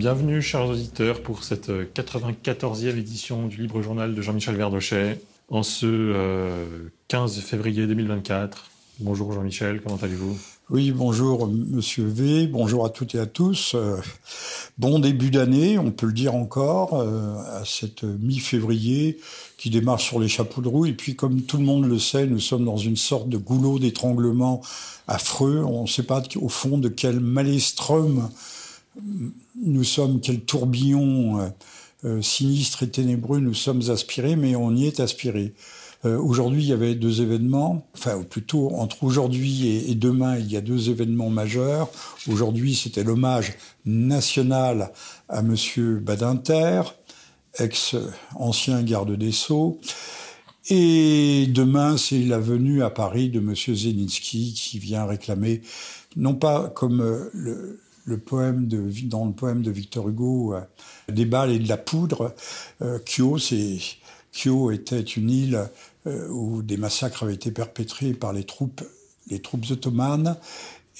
bien, bienvenue chers auditeurs pour cette 94e édition du Libre Journal de Jean-Michel Verdochet en ce 15 février 2024. Bonjour Jean-Michel, comment allez-vous? Oui, bonjour Monsieur V, bonjour à toutes et à tous. Euh, bon début d'année, on peut le dire encore, euh, à cette mi-février qui démarre sur les chapeaux de roue. Et puis, comme tout le monde le sait, nous sommes dans une sorte de goulot d'étranglement affreux. On ne sait pas au fond de quel maelstrom nous sommes, quel tourbillon euh, sinistre et ténébreux nous sommes aspirés, mais on y est aspirés. Euh, aujourd'hui, il y avait deux événements, enfin plutôt entre aujourd'hui et, demain, il y a deux événements majeurs. Aujourd'hui, c'était l'hommage national à Monsieur Badinter, ex-ancien garde des Sceaux. Et demain, c'est la venue à Paris de Monsieur Zelensky qui vient réclamer, non pas comme euh, le, poème de, dans le poème de Victor Hugo, euh, des balles et de la poudre. C'est Kyo était une île euh, où des massacres avaient été perpétrés par les troupes, les troupes ottomanes.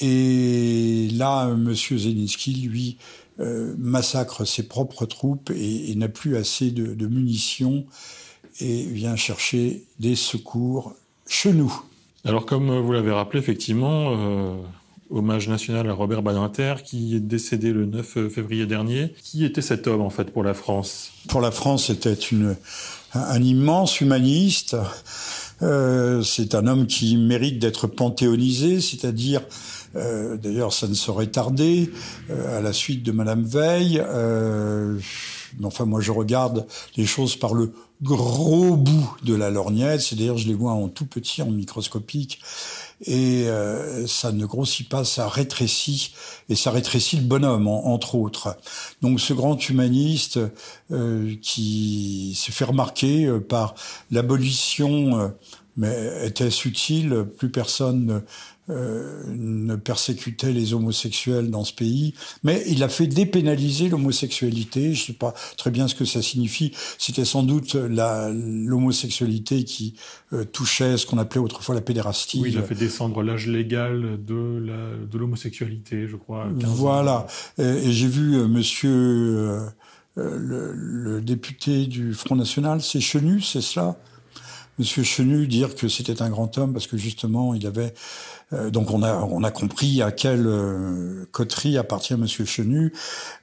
Et là, M. Zelensky, lui, euh, massacre ses propres troupes et, n'a plus assez de, munitions et vient chercher des secours chez nous. Alors, comme vous l'avez rappelé, effectivement, euh, hommage national à Robert Badinter, qui est décédé le 9 février dernier. Qui était cet homme, en fait, pour la France? Pour la France, c'était une un immense humaniste. Euh, c'est un homme qui mérite d'être panthéonisé, c'est-à-dire, euh, d'ailleurs, ça ne saurait tarder, euh, à la suite de Madame Veil. Enfin, moi, je regarde les choses par le gros bout de la lorgnette, c'est-à-dire, je les vois en tout petit, en microscopique. Et euh, ça ne grossit pas, ça rétrécit, et ça rétrécit le bonhomme, entre autres. Donc ce grand humaniste euh, qui se fait remarquer euh, par l'abolition, mais était-ce utile Plus personne euh, ne persécutait les homosexuels dans ce pays, mais il a fait dépénaliser l'homosexualité. Je ne sais pas très bien ce que ça signifie. C'était sans doute l'homosexualité qui euh, touchait ce qu'on appelait autrefois la pédérastie. Oui, il a fait descendre l'âge légal de l'homosexualité, je crois. voilà. Et, j'ai vu euh, Monsieur le, le, député du Front National, c'est Chenu, c'est cela? Monsieur Chenu dire que c'était un grand homme parce que justement il avait euh, donc on a compris à quelle euh, coterie appartient Monsieur Chenu.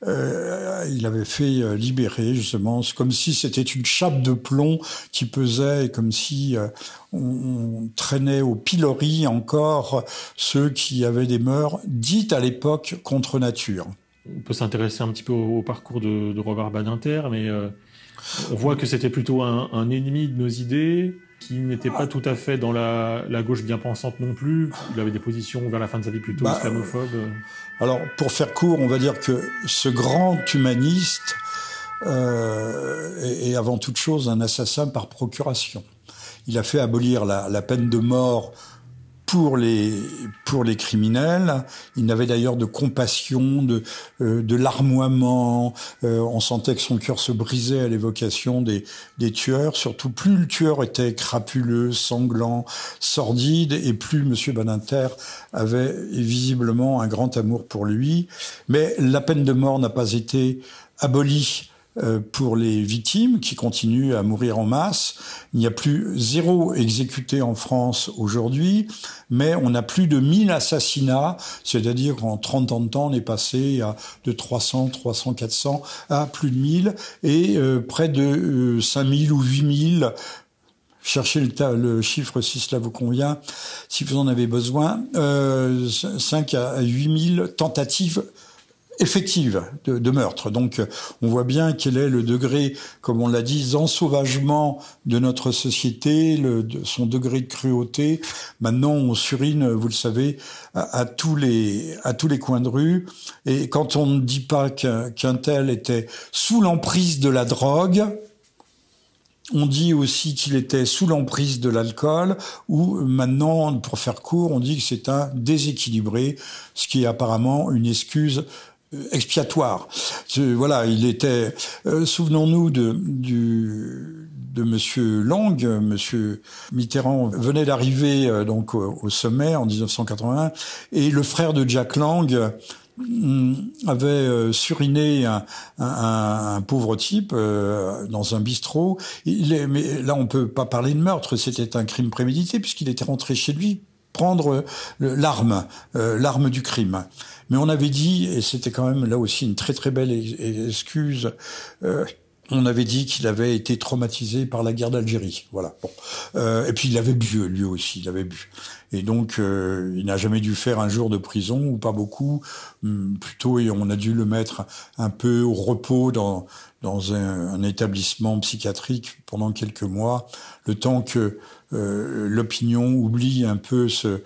Euh, il avait fait libérer justement, comme si c'était une chape de plomb qui pesait, et comme si on, traînait au pilori encore ceux qui avaient des mœurs dites à l'époque contre nature. On peut s'intéresser un petit peu au, parcours de, Robert Badinter, mais on voit que c'était plutôt un ennemi de nos idées qui n'était pas tout à fait dans la, gauche bien pensante non plus. Il avait des positions vers la fin de sa vie plutôt bah, islamophobes. Alors, pour faire court, on va dire que ce grand humaniste euh, est, avant toute chose un assassin par procuration. Il a fait abolir la peine de mort pour les pour les criminels. Il n'avait d'ailleurs de compassion, de euh, de larmoiement. Euh, on sentait que son cœur se brisait à l'évocation des des tueurs. Surtout plus le tueur était crapuleux, sanglant, sordide, et plus Monsieur Badinter avait visiblement un grand amour pour lui. Mais la peine de mort n'a pas été abolie pour les victimes qui continuent à mourir en masse. Il n'y a plus zéro exécuté en France aujourd'hui, mais on a plus de 1000 assassinats, c'est-à-dire qu'en 30 ans de temps, on est passé de 300, 300, 400 à plus de 1000 et euh, près de 5000 euh, ou 8000 cherchez le, chiffre si cela vous convient, si vous en avez besoin, euh, 5 à 8 000 tentatives effective de, de, meurtre. Donc on voit bien quel est le degré, comme on l'a dit, d'ensauvagement de notre société, le, son degré de cruauté. Maintenant on surine, vous le savez, à, tous les à tous les coins de rue. Et quand on ne dit pas qu'un tel était sous l'emprise de la drogue, on dit aussi qu'il était sous l'emprise de l'alcool, ou maintenant, pour faire court, on dit que c'est un déséquilibré, ce qui est apparemment une excuse expiatoire. Voilà, il était. Euh, souvenons-nous de du de Monsieur Lang, Monsieur Mitterrand venait d'arriver euh, donc au, sommet en 1981, et le frère de Jack Lang mm, avait suriné un, un, pauvre type dans un bistrot. Il est, mais là, on peut pas parler de meurtre. C'était un crime prémédité puisqu'il était rentré chez lui prendre l'arme, l'arme du crime. Mais on avait dit, et c'était quand même là aussi une très très belle excuse, on avait dit qu'il avait été traumatisé par la guerre d'Algérie. Voilà. Bon. Euh, et puis il avait bu, lui aussi, il avait bu. Et donc euh, il n'a jamais dû faire un jour de prison ou pas beaucoup. Hum, plutôt, et on a dû le mettre un peu au repos dans dans un, un établissement psychiatrique pendant quelques mois, le temps que euh, l'opinion oublie un peu ce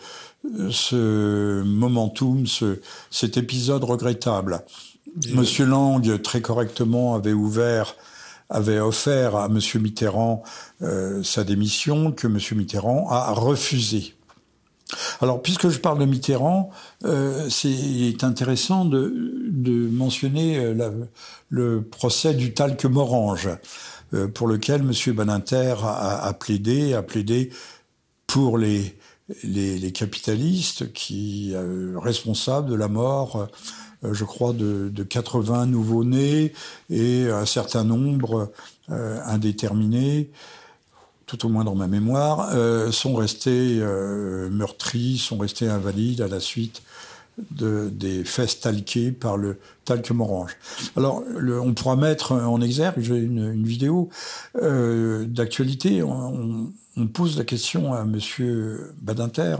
ce momentum, ce, cet épisode regrettable. Monsieur Lang, très correctement, avait ouvert avait offert à M. Mitterrand euh, sa démission, que M. Mitterrand a refusé. Alors, puisque je parle de Mitterrand, euh, c'est intéressant de, de mentionner euh, le procès du talc Morange, euh, pour lequel M. Badinter a, a, plaidé, a plaidé pour les, les, capitalistes qui euh, responsables de la mort euh, je crois, de, de 80 nouveaux-nés et un certain nombre euh, indéterminés tout au moins dans ma mémoire, sont restés meurtris, sont restés invalides à la suite de, des fesses talquées par le talc morange. Alors, on pourra mettre en exergue, une, vidéo euh, d'actualité, on, on, pose la question à Monsieur Badinter,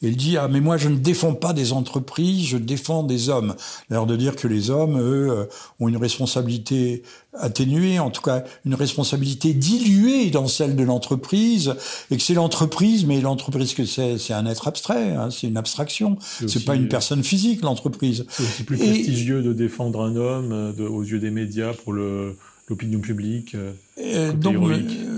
il dit ah mais moi je ne défends pas des entreprises, je défends des hommes. L'air de dire que les hommes eux euh, ont une responsabilité atténuée, en tout cas une responsabilité diluée dans celle de l'entreprise, et que c'est l'entreprise, mais l'entreprise que c'est, c'est un être abstrait, hein, c'est une abstraction, c'est, c'est pas une personne physique l'entreprise. C'est aussi plus et, prestigieux de défendre un homme euh, de, aux yeux des médias pour le l'opinion publique. Euh, euh donc,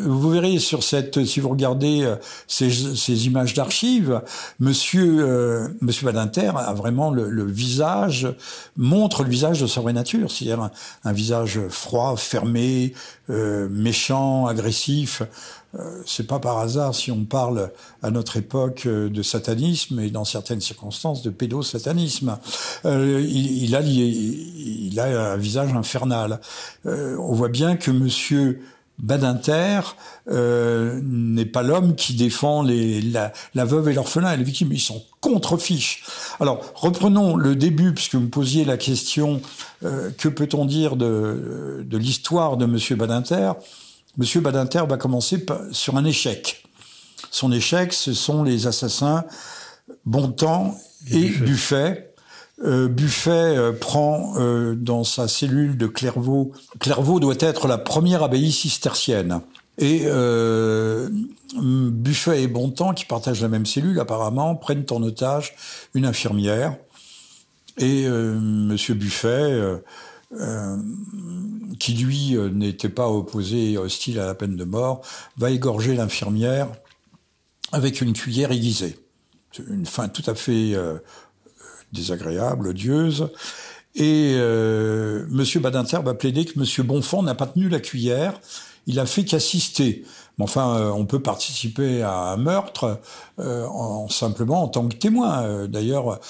vous verrez sur cette, si vous regardez euh, ces, ces images d'archives, Monsieur euh, Monsieur Badinter a vraiment le, le, visage montre le visage de sa vraie nature, c'est-à-dire un, un, visage froid, fermé, euh, méchant, agressif. Euh, c'est pas par hasard si on parle à notre époque euh, de satanisme et dans certaines circonstances de pédosatanisme. Euh, il, il, a, il, a un visage infernal. Euh, on voit bien que Monsieur Badinter euh, n'est pas l'homme qui défend les, la, la veuve et l'orphelin et les victimes. Ils sont contre-fiches. Alors, reprenons le début, puisque vous me posiez la question, euh, que peut-on dire de, de l'histoire de Monsieur Badinter? Monsieur Badinter va commencer sur un échec. Son échec, ce sont les assassins Bontemps et Buffet. Buffet. Euh, Buffet euh, prend euh, dans sa cellule de Clairvaux. Clairvaux doit être la première abbaye cistercienne. Et Buffet et Bontemps, qui partagent la même cellule apparemment, prennent en otage une infirmière. Et Monsieur Buffet euh, qui lui euh, n'était pas opposé, hostile à la peine de mort, va égorger l'infirmière avec une cuillère aiguisée. Une fin tout à fait euh, désagréable, odieuse. Et euh, Monsieur Badinter va plaider que Monsieur Bonfond n'a pas tenu la cuillère, il a fait qu'assister. Mais enfin, euh, on peut participer à un meurtre euh, en, simplement en tant que témoin. D'ailleurs,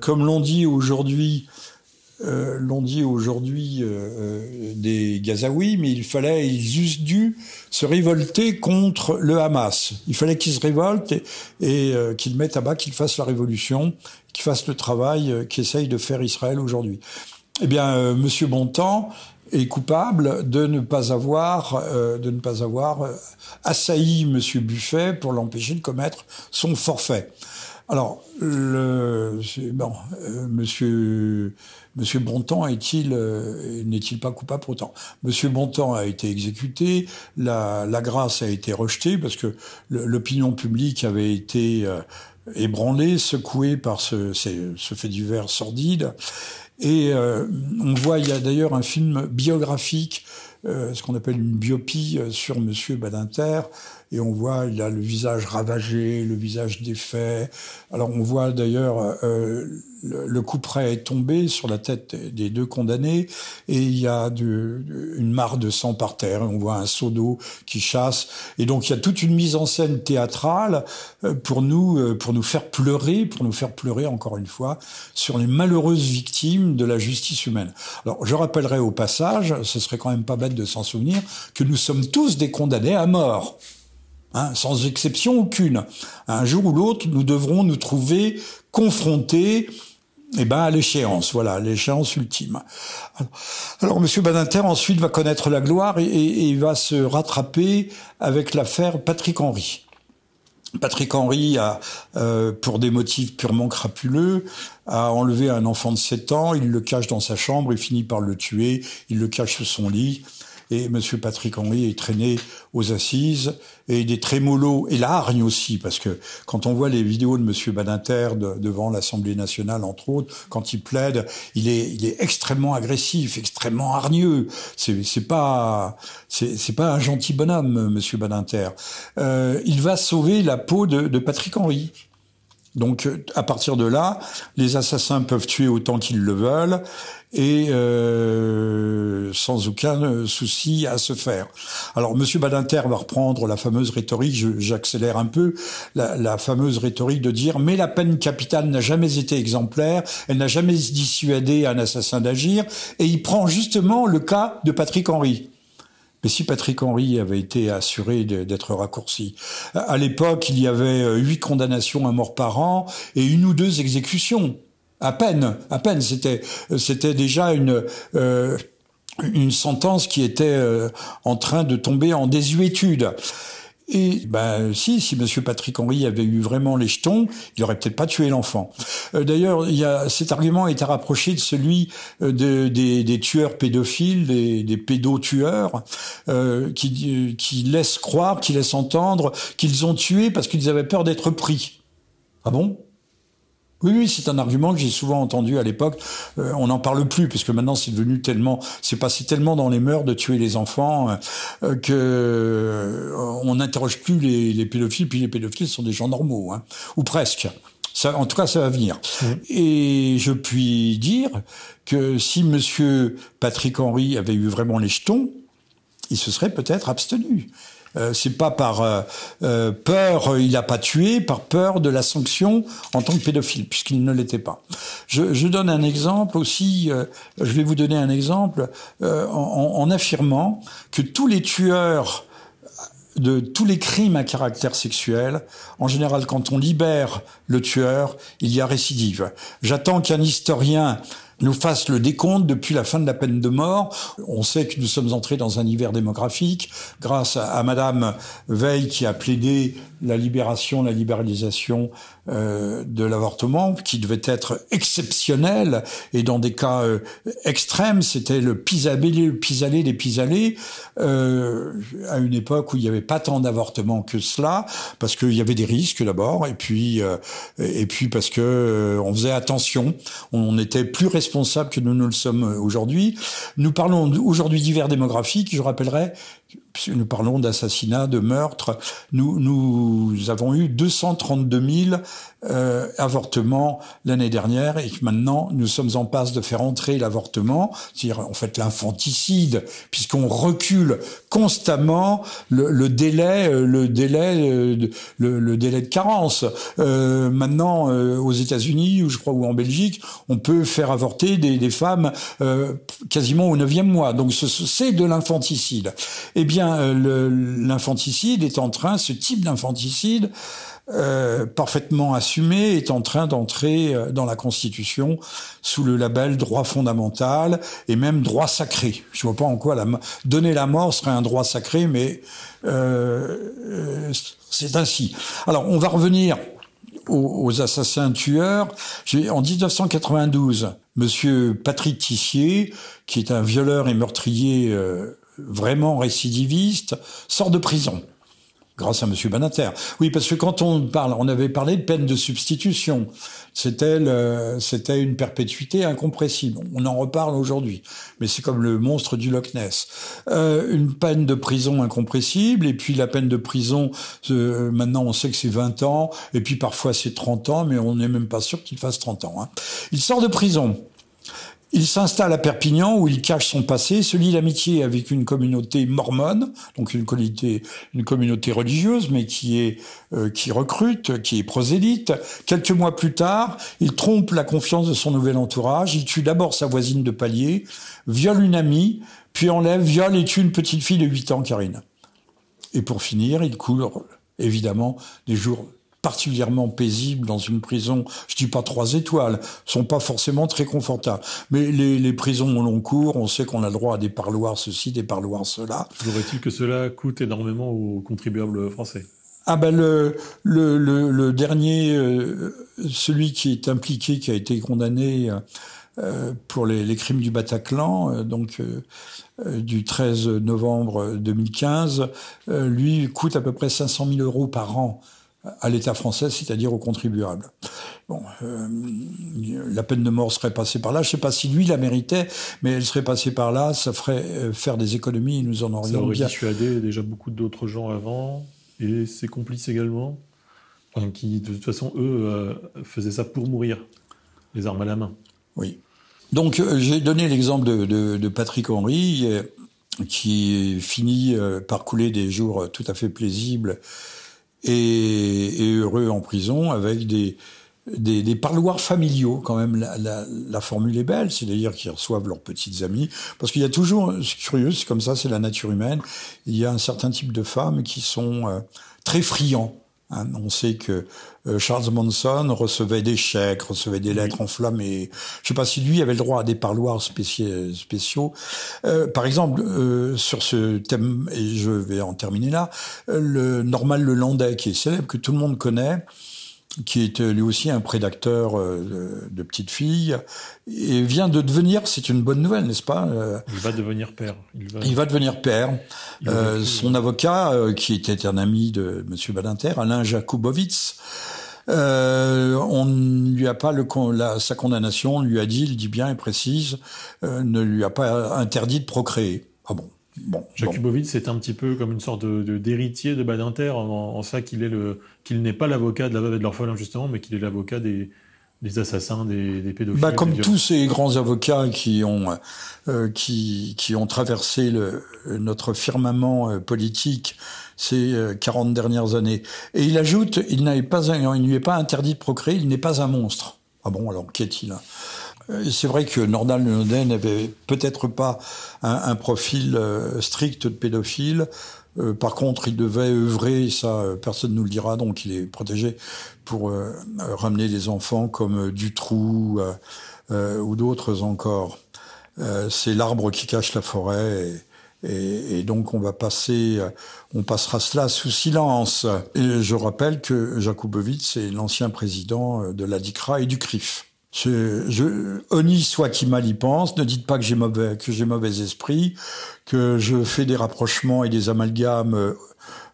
comme l'on dit aujourd'hui euh, l'ont dit aujourd'hui euh, euh, des Gazaouis, mais il fallait, ils eussent dû se révolter contre le Hamas. Il fallait qu'ils se révoltent et, qu'ils mettent à bas, qu'ils fassent la révolution, qu'ils fassent le travail qu'essaye de faire Israël aujourd'hui. Eh bien, Monsieur Bontemps est coupable de ne pas avoir, de ne pas avoir assailli Monsieur Buffet pour l'empêcher de commettre son forfait. Alors, le, bon, Monsieur Monsieur Bontemps est-il euh, n'est-il pas coupable autant? Monsieur Bontemps a été exécuté, la, grâce a été rejetée parce que l'opinion publique avait été euh, ébranlée, secouée par ce, ce, ce fait divers sordide. Et euh, on voit, il y a d'ailleurs un film biographique, ce qu'on appelle une biopie sur Monsieur Badinter, et on voit il a le visage ravagé, le visage défait. Alors on voit d'ailleurs euh, le, coup près est tombé sur la tête des deux condamnés et il y a une mare de sang par terre. On voit un seau d'eau qui chasse et donc il y a toute une mise en scène théâtrale euh, pour nous euh, pour nous faire pleurer, pour nous faire pleurer encore une fois sur les malheureuses victimes de la justice humaine. Alors je rappellerai au passage, ce serait quand même pas bête de s'en souvenir, que nous sommes tous des condamnés à mort. Hein, sans exception aucune. Un jour ou l'autre, nous devrons nous trouver confrontés eh ben, à l'échéance, voilà, l'échéance ultime. Alors, Monsieur Badinter ensuite va connaître la gloire et, il va se rattraper avec l'affaire Patrick Henry. Patrick Henry a, euh, pour des motifs purement crapuleux, a enlevé un enfant de 7 ans, il le cache dans sa chambre, il finit par le tuer, il le cache sous son lit, et M. Patrick Henry est traîné aux assises et des trémolos et la hargne aussi parce que quand on voit les vidéos de M. Badinter devant l'Assemblée nationale entre autres quand il plaide il est il est extrêmement agressif extrêmement hargneux c'est c'est pas c'est c'est pas un gentil bonhomme M. Badinter euh, il va sauver la peau de Patrick Henry donc à partir de là, les assassins peuvent tuer autant qu'ils le veulent et euh, sans aucun souci à se faire. Alors Monsieur Badinter va reprendre la fameuse rhétorique, j'accélère un peu, la, fameuse rhétorique de dire mais la peine capitale n'a jamais été exemplaire, elle n'a jamais dissuadé un assassin d'agir, et il prend justement le cas de Patrick Henry. Mais si Patrick Henry avait été assuré d'être raccourci, à l'époque, il y avait euh, huit condamnations à mort par an et une ou deux exécutions. À peine, à peine. C'était, c'était déjà une, euh, une sentence qui était euh, en train de tomber en désuétude. Et ben si, si Monsieur Patrick Henry avait eu vraiment les jetons, il aurait peut-être pas tué l'enfant. Euh, d'ailleurs, cet argument est à rapprocher de celui euh, de, des, des, tueurs pédophiles, des, des pédotueurs, euh, qui, qui laissent croire, qui laissent entendre qu'ils ont tué parce qu'ils avaient peur d'être pris. Ah bon? Oui, oui, c'est un argument que j'ai souvent entendu à l'époque. Euh, on n'en parle plus parce que maintenant c'est devenu tellement, c'est passé tellement dans les mœurs de tuer les enfants euh, euh que euh, on n'interroge plus les, les, pédophiles. Puis les pédophiles sont des gens normaux, hein, ou presque. Ça, en tout cas, ça va venir. Mmh. Et je puis dire que si Monsieur Patrick Henry avait eu vraiment les jetons, il se serait peut-être abstenu. Euh, c'est pas par euh, euh, peur, il n'a pas tué, par peur de la sanction en tant que pédophile, puisqu'il ne l'était pas. Je, je, donne un exemple aussi, je vais vous donner un exemple en, en, affirmant que tous les tueurs de tous les crimes à caractère sexuel, en général, quand on libère le tueur, il y a récidive. J'attends qu'un historien nous fasse le décompte depuis la fin de la peine de mort. On sait que nous sommes entrés dans un hiver démographique grâce à, à Madame Veil qui a plaidé la libération, la libéralisation euh, de l'avortement, qui devait être exceptionnel et dans des cas euh, extrêmes, c'était le pis-aller, le pis-aller des pis-aller, euh, à une époque où il n'y avait pas tant d'avortements que cela, parce qu'il y avait des risques d'abord, et puis euh, et puis parce que euh, on faisait attention, on était plus responsable que nous ne le sommes aujourd'hui. Nous parlons aujourd'hui d'hiver démographique, je rappellerai nous parlons d'assassinat, de meurtre, nous, nous avons eu 232 000 euh, avortements l'année dernière et maintenant nous sommes en passe de faire entrer l'avortement, c'est-à-dire en fait l'infanticide, puisqu'on recule constamment le, le, délai, euh, le délai, euh, le, le délai de carence. Euh, maintenant, euh, aux États-Unis ou je crois ou en Belgique, on peut faire avorter des, des femmes euh, quasiment au neuvième mois. Donc c'est de l'infanticide. Eh bien, l'infanticide est en train, ce type d'infanticide euh, parfaitement assumé est en train d'entrer euh, dans la Constitution sous le label droit fondamental et même droit sacré. Je vois pas en quoi la, donner la mort serait un droit sacré, mais euh, euh c'est ainsi. Alors, on va revenir aux, aux assassins tueurs. En 1992, Monsieur Patrick Tissier, qui est un violeur et meurtrier euh, vraiment récidiviste, sort de prison grâce à M. Banater. Oui, parce que quand on parle, on avait parlé de peine de substitution. C'était une perpétuité incompressible. On en reparle aujourd'hui, mais c'est comme le monstre du Loch Ness. Euh, une peine de prison incompressible, et puis la peine de prison, euh, maintenant on sait que c'est 20 ans, et puis parfois c'est 30 ans, mais on n'est même pas sûr qu'il fasse 30 ans. Hein. Il sort de prison. Il s'installe à Perpignan où il cache son passé, se lie l'amitié avec une communauté mormone, donc une communauté, une communauté religieuse, mais qui est euh, qui recrute, qui est prosélyte. Quelques mois plus tard, il trompe la confiance de son nouvel entourage. Il tue d'abord sa voisine de palier, viole une amie, puis enlève, viole et tue une petite fille de 8 ans, Karine. Et pour finir, il coule évidemment des jours particulièrement paisibles dans une prison, je dis pas trois étoiles, sont pas forcément très confortables. Mais les, les prisons au long cours, on sait qu'on a le droit à des parloirs ceci, des parloirs cela. Faudrait-il que cela coûte énormément aux contribuables français ah ben le, le, le, dernier, euh, celui qui est impliqué, qui a été condamné euh, pour les, les, crimes du Bataclan, euh, donc du 13 novembre 2015, lui coûte à peu près 500 000 euros par an à l'État français, c'est-à-dire aux contribuables. Bon, euh, la peine de mort serait passée par là. Je ne sais pas si lui la méritait, mais elle serait passée par là. Ça ferait euh, faire des économies. Nous en aurions ça aurait bien. dissuadé déjà beaucoup d'autres gens avant et ses complices également, enfin, qui de toute façon eux euh, faisaient ça pour mourir, les armes à la main. Oui. Donc j'ai donné l'exemple de, de, de, Patrick Henry qui finit par couler des jours tout à fait paisibles et, et heureux en prison avec des, des, des, parloirs familiaux quand même. La, la, la formule est belle, c'est-à-dire qu'ils reçoivent leurs petites amies. Parce qu'il y a toujours, c'est curieux, c'est comme ça, c'est la nature humaine. Il y a un certain type de femmes qui sont euh, très friands Hein, on sait que Charles Manson recevait des chèques, recevait des lettres enflammées. Je ne sais pas si lui avait le droit à des parloirs spéciaux. Euh, par exemple, euh, sur ce thème, et je vais en terminer là, le Normal Le Landais, qui est célèbre, que tout le monde connaît, qui est lui aussi un prédateur euh, de, petites filles, et vient de devenir, c'est une bonne nouvelle, n'est-ce pas euh, Il va devenir père. Il va, Il va devenir père. Euh, son avocat, qui était un ami de Monsieur Badinter, Alain Jakubowicz, on ne lui a pas le, la, sa condamnation, on lui a dit, il dit bien et précise, ne lui a pas interdit de procréer. Ah bon Bon, Jakubowicz, c'est un petit peu comme une sorte de d'héritier de, Badinter, en, ça qu'il est le qu'il n'est pas l'avocat de la veuve et de l'orphelin justement, mais qu'il est l'avocat des, des assassins, des, des pédophiles. Bah, comme tous ces grands avocats qui ont euh, qui qui ont traversé le, notre firmament euh, politique ces 40 euh, dernières années. Et il ajoute, il n'avait pas, il ne lui est pas interdit de procréer, il n'est pas un monstre. Ah bon, alors qu'est-il euh, c'est vrai que Nordal Leondet n'avait peut-être pas un, profil euh, strict de pédophile. Euh, par contre, il devait œuvrer, ça personne ne nous le dira, donc il est protégé pour ramener des enfants comme Dutroux ou d'autres encore. c'est l'arbre qui cache la forêt. Et, donc on va passer, on passera cela sous silence. Et je rappelle que Jakubowicz est l'ancien président de l'ADICRA et du CRIF. Je, je, soit qui mal y pense, ne dites pas que j'ai mauvais, que j'ai mauvais esprit, que je fais des rapprochements et des amalgames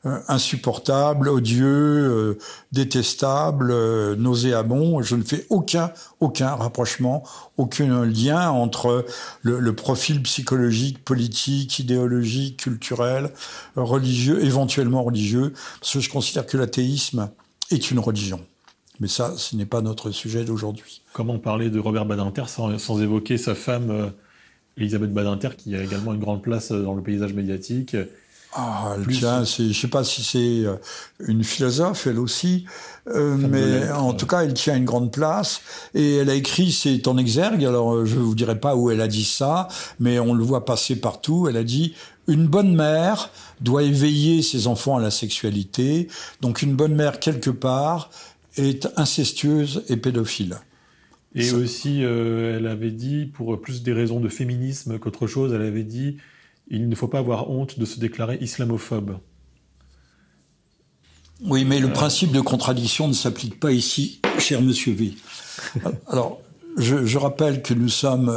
euh, insupportables, odieux, euh, détestables, euh, nauséabonds. Je ne fais aucun, aucun rapprochement, aucun lien entre le, le, profil psychologique, politique, idéologique, culturel, religieux, éventuellement religieux, parce que je considère que l'athéisme est une religion. Mais ça, ce n'est pas notre sujet d'aujourd'hui. Comment parler de Robert Badinter sans, évoquer sa femme euh, Elisabeth Badinter, qui a également une grande place euh, dans le paysage médiatique ah, elle tient, je ne sais pas si c'est euh, une philosophe, elle aussi, mais en tout cas, elle tient une grande place. Et elle a écrit, c'est en exergue, alors je ne vous dirai pas où elle a dit ça, mais on le voit passer partout. Elle a dit, une bonne mère doit éveiller ses enfants à la sexualité. Donc une bonne mère, quelque part, est incestueuse et pédophile. Et aussi, euh, elle avait dit, pour plus des raisons de féminisme qu'autre chose, elle avait dit il ne faut pas avoir honte de se déclarer islamophobe. Oui, mais le euh. principe de contradiction ne s'applique pas ici, cher monsieur V. Alors, je, rappelle que nous sommes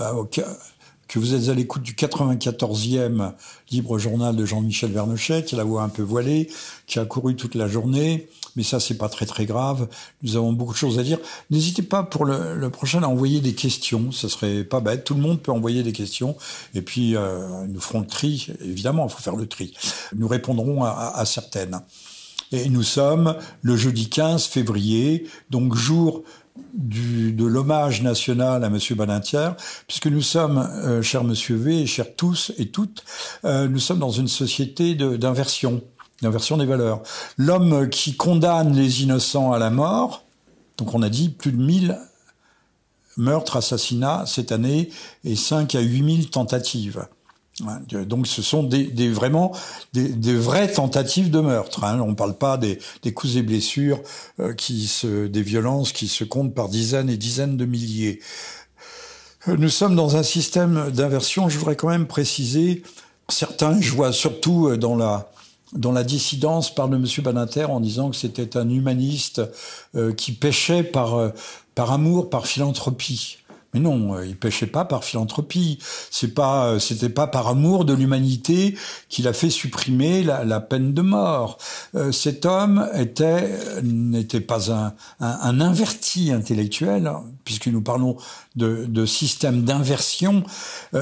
que vous êtes à l'écoute du 94e libre journal de Jean-Michel Vernochet, qui a la voix un peu voilée, qui a couru toute la journée. Mais ça, c'est pas très très grave. Nous avons beaucoup de choses à dire. N'hésitez pas pour le, prochain à envoyer des questions. Ce serait pas bête. Tout le monde peut envoyer des questions. Et puis, euh, nous ferons le tri. Évidemment, il faut faire le tri. Nous répondrons à, à certaines. Et nous sommes le jeudi 15 février, donc jour de l'hommage national à Monsieur Badinter, puisque nous sommes, euh, cher Monsieur V, et chers tous et toutes, euh, nous sommes dans une société d'inversion, d'inversion des valeurs. L'homme qui condamne les innocents à la mort, donc on a dit plus de 1000 meurtres, assassinats cette année et 5 à 8000 tentatives. Donc ce sont des, vraiment des, vraies tentatives de meurtre. Hein. On ne parle pas des, coups et blessures, euh, des violences qui se comptent par dizaines et dizaines de milliers. Euh, nous sommes dans un système d'inversion. Je voudrais quand même préciser certains. Je vois surtout euh, dans la dissidence parle de M. Badinter en disant que c'était un humaniste qui pêchait par amour, par philanthropie. Mais non, euh, il pêchait pas par philanthropie. C'est pas, euh, c'était pas par amour de l'humanité qu'il a fait supprimer la, peine de mort. Euh, cet homme était n'était pas un, un, inverti intellectuel, hein, puisque nous parlons de, de système d'inversion.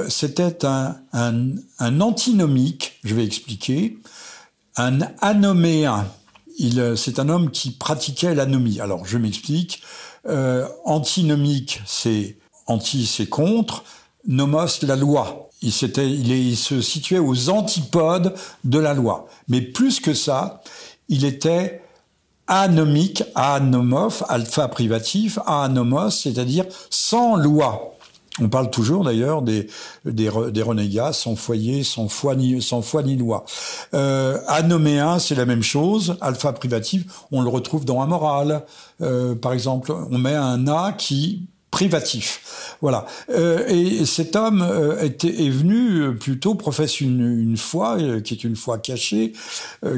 c'était un, un, un antinomique. Je vais expliquer. Un anoméen. Il, c'est un homme qui pratiquait l'anomie. Alors, je m'explique. Euh, antinomique, c'est anti c'est contre, nomos la loi. Il, se situait aux antipodes de la loi. Mais plus que ça, il était anomique, anomoph, alpha privatif, anomos, c'est-à-dire sans loi. On parle toujours d'ailleurs des, renégats sans foyer, sans foi ni, sans ni loi. Euh, anoméen, c'est la même chose. Alpha privatif, on le retrouve dans un Euh, par exemple, on met un A qui privatif. Voilà. Euh, et cet homme euh, était, est venu euh, plutôt professe une, une foi qui est une foi cachée,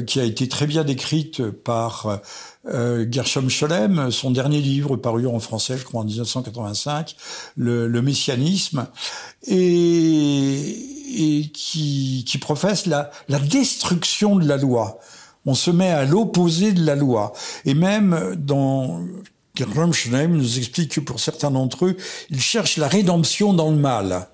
qui a été très bien décrite par Gershom Scholem, son dernier livre paru en français, je crois en 1985, le, le messianisme, et, et qui, qui professe la, la destruction de la loi. On se met à l'opposé de la loi. Et même dans Gershom Scholem nous explique que pour certains d'entre eux, ils cherchent la rédemption dans le mal.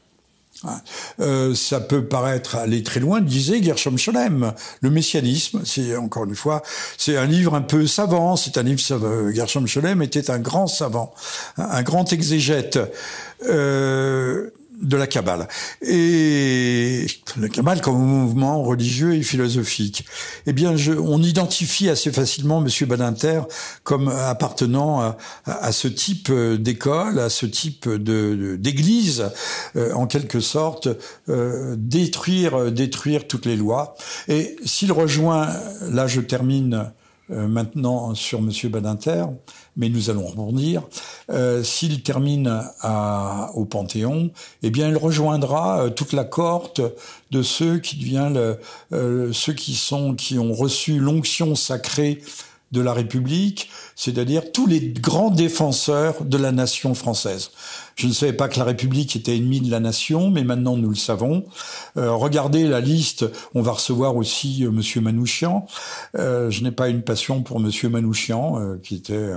Hein. Euh, ça peut paraître aller très loin, disait Gershom Scholem. Le messianisme, c'est encore une fois, c'est un livre un peu savant. C'est un livre Gershom Scholem était un grand savant, un grand exégète. Euh, de la Kabbale. Et la Kabbale comme mouvement religieux et philosophique. Eh bien, je, on identifie assez facilement Monsieur Badinter comme appartenant à, ce type d'école, à ce type de d'église, euh, en quelque sorte, euh, détruire détruire toutes les lois. Et s'il rejoint, là, je termine euh, maintenant sur Monsieur Badinter, mais nous allons rebondir. Euh, S'il termine à, au Panthéon, eh bien, il rejoindra euh, toute la cohorte de ceux qui deviennent euh, ceux qui sont qui ont reçu l'onction sacrée de la République, c'est-à-dire tous les grands défenseurs de la nation française. Je ne savais pas que la République était ennemie de la nation, mais maintenant nous le savons. Euh, regardez la liste, on va recevoir aussi euh, Monsieur Manouchian. Euh, je n'ai pas une passion pour Monsieur Manouchian, euh, qui était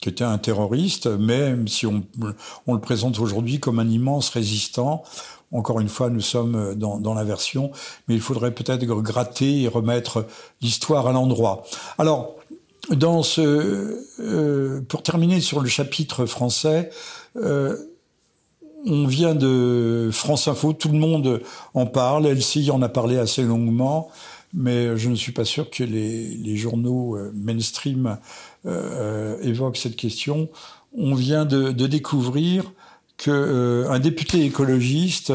qui était un terroriste, même si on, on le présente aujourd'hui comme un immense résistant. Encore une fois, nous sommes dans, dans l'inversion, mais il faudrait peut-être gratter et remettre l'histoire à l'endroit. Alors, dans ce, euh, pour terminer sur le chapitre français, euh, on vient de France Info, tout le monde en parle, LCI en a parlé assez longuement, mais je ne suis pas sûr que les, journaux euh, mainstream euh, évoquent cette question. On vient de découvrir qu'un euh, député écologiste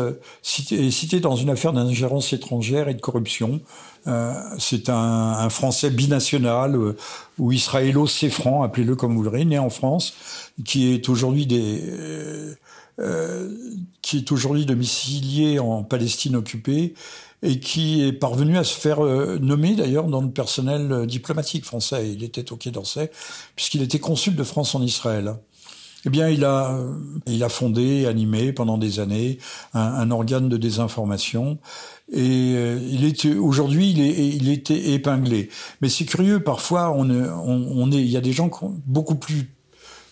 est cité dans une affaire d'ingérence étrangère et de corruption. Euh, c'est un, un, Français binational euh, ou israélo-séfran, appelez-le comme vous voudrez, né en France, qui est aujourd'hui des euh, qui est aujourd'hui domicilié en Palestine occupée et qui est parvenu à se faire nommer d'ailleurs dans le personnel diplomatique français. Il était au Quai d'Orsay puisqu'il était consul de France en Israël. Eh bien, il a, il a fondé, animé pendant des années un, un organe de désinformation. Et euh, il est aujourd'hui, il, est, il était épinglé. Mais c'est curieux, parfois, on, on, on, est, il y a des gens beaucoup plus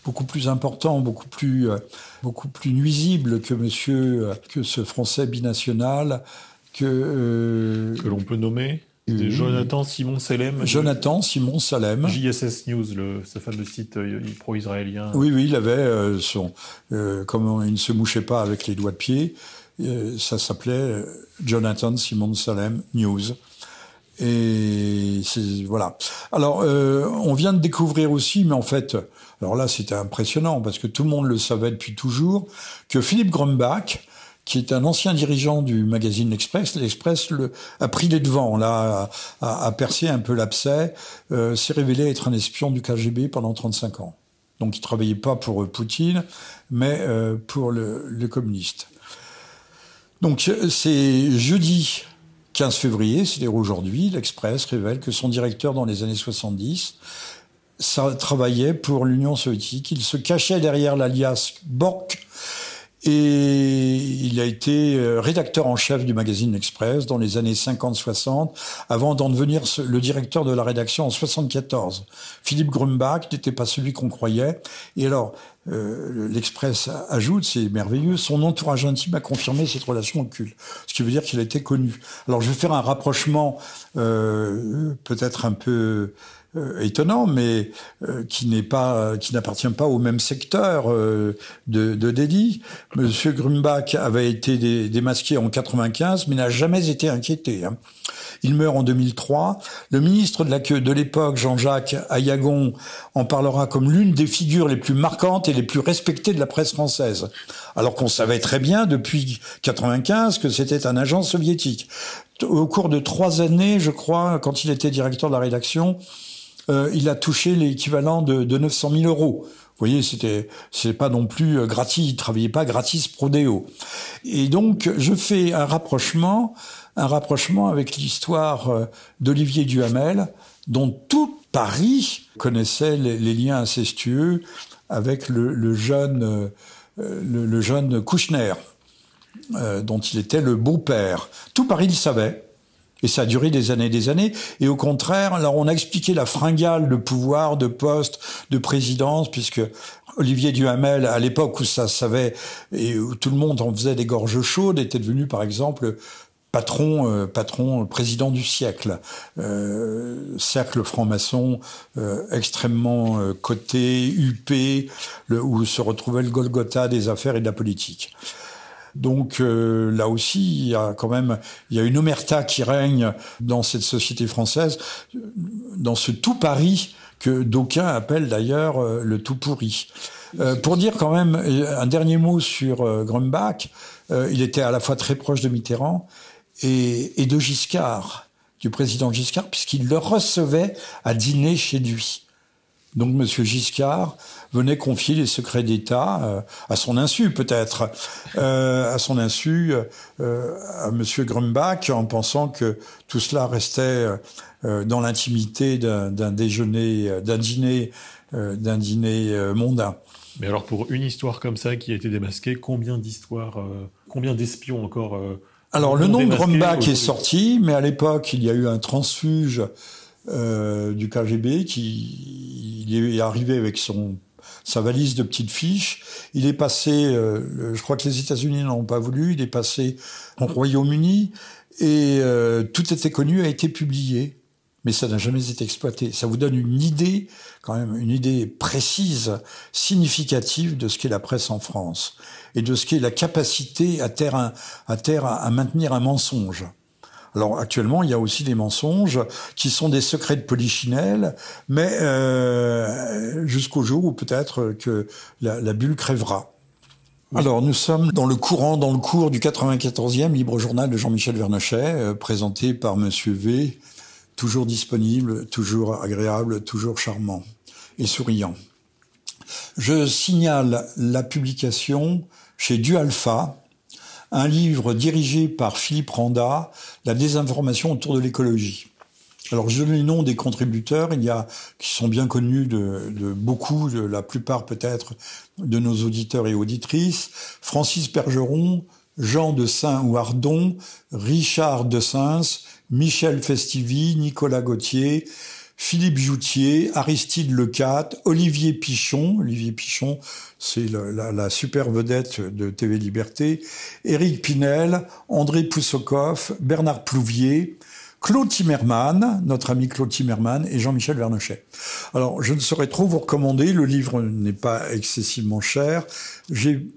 beaucoup plus importants, beaucoup plus, euh, beaucoup plus nuisibles que monsieur, que ce Français binational, que... Euh, que l'on peut nommer Jonathan Simon Salem. Jonathan Simon Salem. JSS News, le, ce fameux site euh, pro-israélien. Oui, oui, il avait euh, son. Euh, comme il ne se mouchait pas avec les doigts de pied, euh, ça s'appelait Jonathan Simon Salem News. Et c'est voilà. Alors, on vient de découvrir aussi, mais en fait, alors là, c'était impressionnant parce que tout le monde le savait depuis toujours, que Philippe Grumbach, qui est un ancien dirigeant du magazine L'Express. L'Express a pris les devants, là, a, percé un peu l'abcès, euh, s'est révélé être un espion du KGB pendant 35 ans. Donc il travaillait pas pour Poutine, mais euh, pour le, le communiste. Donc c'est jeudi 15 février, c'est-à-dire aujourd'hui, l'Express révèle que son directeur dans les années 70 ça travaillait pour l'Union soviétique. Il se cachait derrière l'alias Bork, et il a été euh, rédacteur en chef du magazine L'Express dans les années 50-60, avant d'en devenir le directeur de la rédaction en 74. Philippe Grumbach n'était pas celui qu'on croyait. Et alors, euh, l'Express ajoute, c'est merveilleux, son entourage intime a confirmé cette relation occulte, ce qui veut dire qu'il a été connu. Alors je vais faire un rapprochement euh, peut-être un peu étonnant, mais euh, qui n'est pas, qui n'appartient pas au même secteur euh, de, de délit. Monsieur Grumbach avait été démasqué en 95, mais n'a jamais été inquiété. Hein. Il meurt en 2003. Le ministre de la de l'époque, Jean-Jacques Ayagon, en parlera comme l'une des figures les plus marquantes et les plus respectées de la presse française. Alors qu'on savait très bien depuis 95 que c'était un agent soviétique. Au cours de trois années, je crois, quand il était directeur de la rédaction, euh, il a touché l'équivalent de, de 900 000 euros. Vous voyez, c'était c'est pas non plus euh, gratis, il travaillait pas gratis prodéo. Et donc je fais un rapprochement, un rapprochement avec l'histoire euh, d'Olivier Duhamel, dont tout Paris connaissait les, liens incestueux avec le, jeune le, jeune Kouchner, dont il était le beau-père. Tout Paris le savait. Et ça a duré des années et des années. Et au contraire, alors on a expliqué la fringale de pouvoir, de poste, de présidence, puisque Olivier Duhamel, à l'époque où ça savait et où tout le monde en faisait des gorges chaudes, était devenu par exemple patron, euh, patron, président du siècle, euh, cercle franc-maçon euh, extrêmement euh, coté, huppé, où se retrouvait le Golgotha des affaires et de la politique. Donc euh, là aussi, il y a quand même il y a une omerta qui règne dans cette société française, dans ce tout Paris que d'aucuns appellent d'ailleurs euh, le tout pourri. Euh, pour dire quand même un dernier mot sur Grumbach, il était à la fois très proche de Mitterrand et, et de Giscard, du président Giscard, puisqu'il le recevait à dîner chez lui. Donc Monsieur Giscard venait confier les secrets d'État euh, à son insu peut-être, euh, à son insu euh, à Monsieur Grumbach en pensant que tout cela restait dans l'intimité d'un déjeuner, d'un dîner, d'un dîner mondain. Mais alors pour une histoire comme ça qui a été démasquée, combien d'histoires, combien d'espions encore Alors le nom de Grumbach est sorti, mais à l'époque il y a eu un transfuge euh, du KGB qui il est arrivé avec son sa valise de petites fiches. Il est passé, euh, je crois que les États-Unis n'ont pas voulu, il est passé au Royaume-Uni et euh, tout était connu, a été publié, mais ça n'a jamais été exploité. Ça vous donne une idée, quand même, une idée précise, significative de ce qu'est la presse en France et de ce qu'est la capacité à terre à, terre à maintenir un mensonge. Alors actuellement, il y a aussi des mensonges qui sont des secrets de polichinelle, mais euh, jusqu'au jour où peut-être que la, la bulle crèvera. Alors, nous sommes dans le courant, dans le cours du 94e Libre Journal de Jean-Michel Vernochet, euh, présenté par Monsieur V, toujours disponible, toujours agréable, toujours charmant et souriant. Je signale la publication chez Du Alpha, un livre dirigé par Philippe Randa, La désinformation autour de l'écologie. Alors je donne les noms des contributeurs, il y a qui sont bien connus de, beaucoup, de la plupart peut-être de nos auditeurs et auditrices. Francis Pergeron, Jean de Saint-Ouardon, Richard de Sins, Michel Festivi, Nicolas Gauthier, Philippe Joutier, Aristide Lecat, Olivier Pichon, Olivier Pichon, c'est la, super vedette de TV Liberté, Éric Pinel, André Poussokov, Bernard Plouvier, Claude Timmerman, notre ami Claude Timmerman, et Jean-Michel Vernochet. Alors, je ne saurais trop vous recommander, le livre n'est pas excessivement cher. J'ai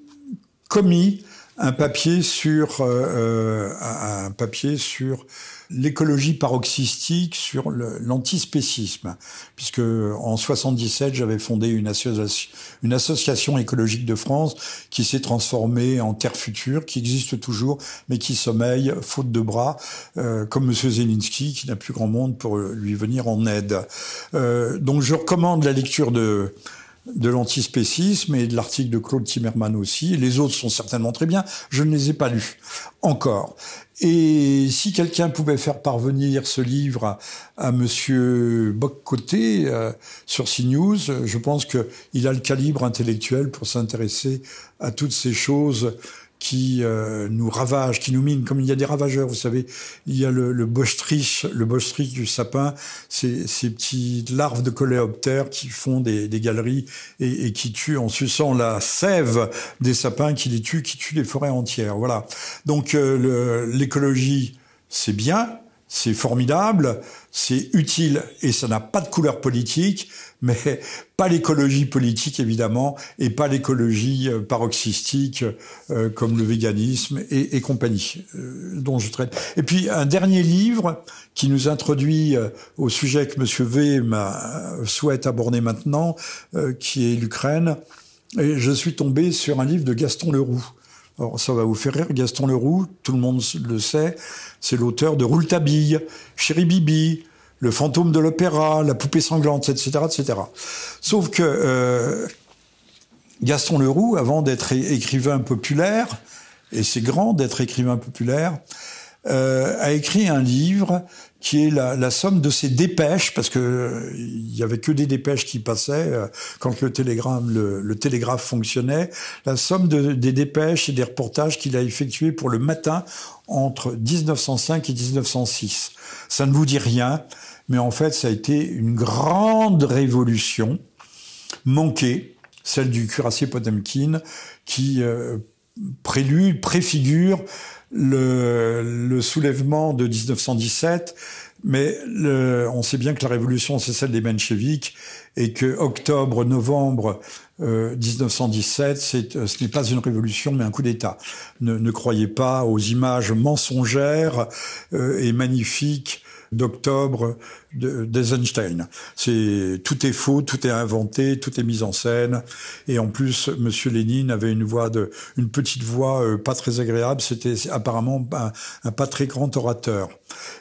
commis un papier sur euh, euh un papier sur l'écologie paroxystique sur l'antispécisme, puisque en 77 j'avais fondé une association, écologique de France qui s'est transformée en Terre Future, qui existe toujours, mais qui sommeille faute de bras, euh, comme Monsieur Zelensky, qui n'a plus grand monde pour lui venir en aide. Euh, donc je recommande la lecture de de l'antispécisme et de l'article de Claude Timmerman aussi. Les autres sont certainement très bien. Je ne les ai pas lus encore. Et si quelqu'un pouvait faire parvenir ce livre à, Monsieur Boccoté euh, sur CNews, je pense qu'il a le calibre intellectuel pour s'intéresser à toutes ces choses qui euh, nous ravagent, qui nous minent, comme il y a des ravageurs, vous savez, il y a le, le bostrich, le bostrich du sapin, ces, ces petites larves de coléoptères qui font des, des galeries et, et, qui tuent en suçant la sève des sapins, qui les tuent, qui tuent les forêts entières. Voilà. Donc euh, l'écologie, c'est bien, c'est formidable, c'est utile et ça n'a pas de couleur politique, mais pas l'écologie politique évidemment et pas l'écologie euh, paroxystique euh, comme le véganisme et, et compagnie euh, dont je traite. Et puis un dernier livre qui nous introduit au sujet que Monsieur V souhaite aborder maintenant, qui est l'Ukraine. Et je suis tombé sur un livre de Gaston Leroux. Alors, ça va vous faire rire, Gaston Leroux, tout le monde le sait, c'est l'auteur de Rouletabille, Chéri Bibi, Le fantôme de l'opéra, La poupée sanglante, etc., etc. Sauf que euh, Gaston Leroux, avant d'être écrivain populaire, et c'est grand d'être écrivain populaire, euh, a écrit un livre qui est la, somme de ses dépêches, parce que euh, il avait que des dépêches qui passaient euh, quand le télégraphe fonctionnait, la somme de, des dépêches et des reportages qu'il a effectués pour le matin entre 1905 et 1906. Ça ne vous dit rien, mais en fait, ça a été une grande révolution manquée, celle du cuirassier Potemkin, qui euh, prélude, préfigure le, soulèvement de 1917, mais on sait bien que la révolution, c'est celle des mencheviks, et que octobre-novembre euh, 1917, euh, ce n'est pas une révolution, mais un coup d'État. Ne, ne, croyez pas aux images mensongères euh, et magnifiques d'octobre d'Eisenstein. C'est tout est faux, tout est inventé, tout est mis en scène. Et en plus, Monsieur Lénine avait une voix de, une petite voix euh, pas très agréable. C'était apparemment un, pas très grand orateur.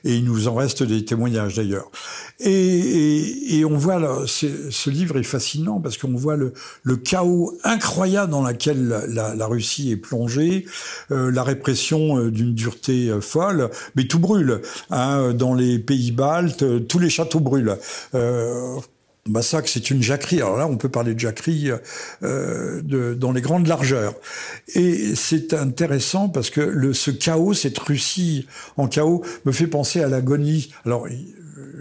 Et il nous en reste des témoignages d'ailleurs. Et, et, on voit ce livre est fascinant parce qu'on voit le, le, chaos incroyable dans lequel la, Russie est plongée, euh, la répression euh, d'une dureté folle, mais tout brûle. Hein, dans les pays baltes, tout les châteaux brûlent. Euh, Bassac, c'est une jacquerie. Alors là, on peut parler de jacquerie euh, dans les grandes largeurs. Et c'est intéressant parce que ce chaos, cette Russie en chaos, me fait penser à l'agonie. Alors,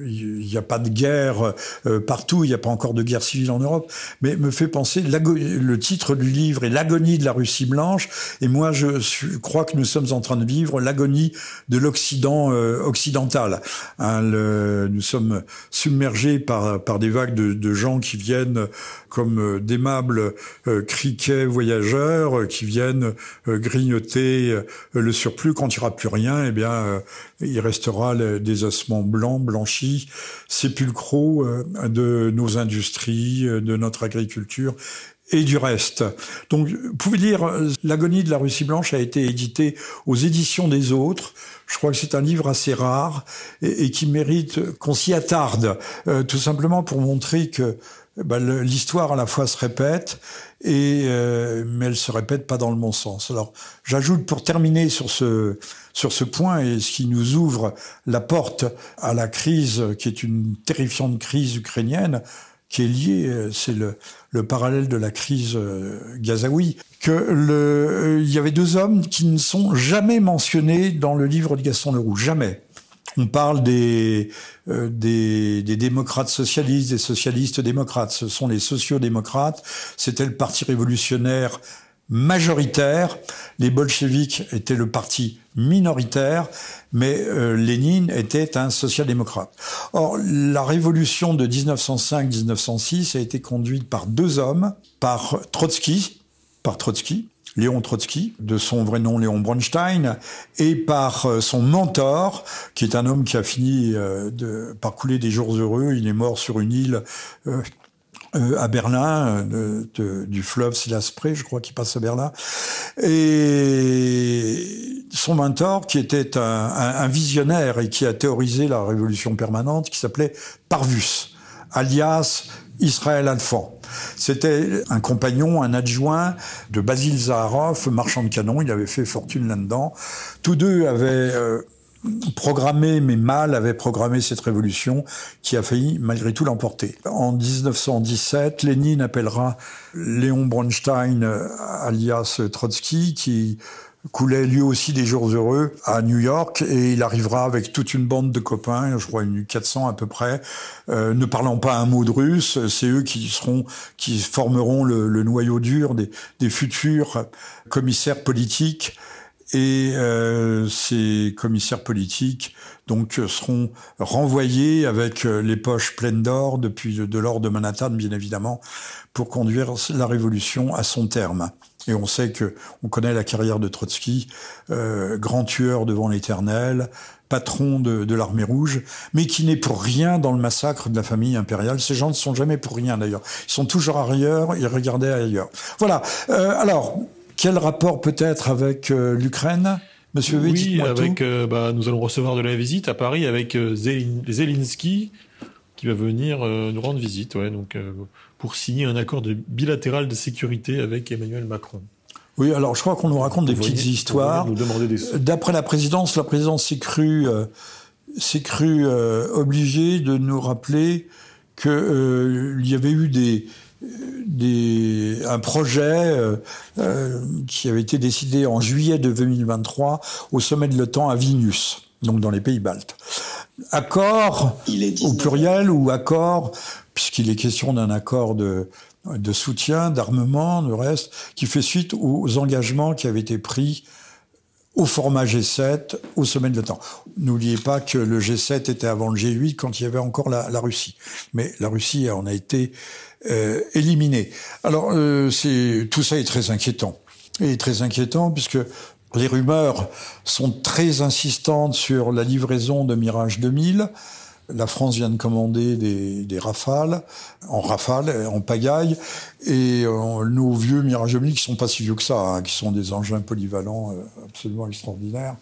il n'y a pas de guerre euh, partout, il n'y a pas encore de guerre civile en Europe, mais me fait penser, le titre du livre est L'agonie de la Russie blanche, et moi je crois que nous sommes en train de vivre l'agonie de l'Occident euh, occidental. Hein, nous sommes submergés par, par des vagues de, de gens qui viennent comme euh, d'aimables euh, criquets voyageurs qui viennent grignoter le surplus. Quand il n'y aura plus rien, eh bien, il restera des ossements blancs, blanchis, sépulcraux de nos industries, de notre agriculture et du reste. Donc, vous pouvez dire, L'agonie de la Russie blanche a été édité aux éditions des autres. Je crois que c'est un livre assez rare et, et qui mérite qu'on s'y attarde, euh, tout simplement pour montrer que bah, l'histoire à la fois se répète et euh, mais elle se répète pas dans le bon sens. Alors j'ajoute pour terminer sur ce sur ce point et ce qui nous ouvre la porte à la crise qui est une terrifiante crise ukrainienne qui est liée, euh, c'est le, le parallèle de la crise euh, gazaoui, que le, il y avait deux hommes qui ne sont jamais mentionnés dans le livre de Gaston Leroux, jamais. On parle des, euh, des, des, démocrates socialistes, des socialistes démocrates. Ce sont les sociaux-démocrates. C'était le parti révolutionnaire majoritaire. Les bolcheviks étaient le parti minoritaire, mais euh, Lénine était un social-démocrate. Or, la révolution de 1905-1906 a été conduite par deux hommes, par Trotsky, par Trotsky, Léon Trotsky, de son vrai nom Léon Bronstein, et par euh, son mentor, qui est un homme qui a fini euh, par couler des jours heureux. Il est mort sur une île euh, à Berlin, du fleuve Silaspré, je crois, qui passe à Berlin. Et son mentor, qui était un visionnaire et qui a théorisé la révolution permanente, qui s'appelait Parvus, alias Israël Alphand. C'était un compagnon, un adjoint de Basil Zaharov, marchand de canon. Il avait fait fortune là-dedans. Tous deux avaient euh, programmé, mais mal, avaient programmé cette révolution qui a failli malgré tout l'emporter. En 1917, Lénine appellera Léon Bronstein, euh, alias Trotsky, qui coulait lui aussi des jours heureux à New York et il arrivera avec toute une bande de copains, je crois une 400 à peu près, euh, ne parlant pas un mot de russe. C'est eux qui seront, qui formeront le, le noyau dur des, des, futurs commissaires politiques. Et euh, ces commissaires politiques donc seront renvoyés avec euh, les poches pleines d'or depuis de l'or de Manhattan bien évidemment pour conduire la révolution à son terme. Et on sait que on connaît la carrière de Trotsky, euh, grand tueur devant l'Éternel, patron de, de l'armée rouge, mais qui n'est pour rien dans le massacre de la famille impériale. Ces gens ne sont jamais pour rien d'ailleurs. Ils sont toujours ailleurs, ils regardaient ailleurs. Voilà. Euh, alors, quel rapport peut-être avec euh, l'Ukraine? Monsieur V, Oui, avec, euh, bah, nous allons recevoir de la visite à Paris avec Zelensky, qui va venir nous rendre visite. Ouais, donc pour signer un accord de bilatéral de sécurité avec Emmanuel Macron. Oui, alors je crois qu'on nous raconte des petites histoires. D'après la présidence, la présidence s'est crue, euh, crue euh, obligée de nous rappeler qu'il euh, y avait eu des, des, un projet euh, euh, qui avait été décidé en juillet de 2023 au sommet de l'OTAN à Vilnius, donc dans les pays baltes. Accord au pluriel ou accord puisqu'il est question d'un accord de, de soutien, d'armement, de reste, qui fait suite aux engagements qui avaient été pris au format G7, au sommet de l'OTAN. N'oubliez pas que le G7 était avant le G8 quand il y avait encore la, la Russie. Mais la Russie en a été euh, éliminée. Alors, euh, c'est tout ça est très inquiétant. Et très inquiétant puisque les rumeurs sont très insistantes sur la livraison de Mirage 2000. La France vient de commander des, rafales, en rafale, en pagaille, et euh, nos vieux Mirage 2000, qui sont pas si vieux que ça, hein, qui sont des engins polyvalents euh, absolument extraordinaires,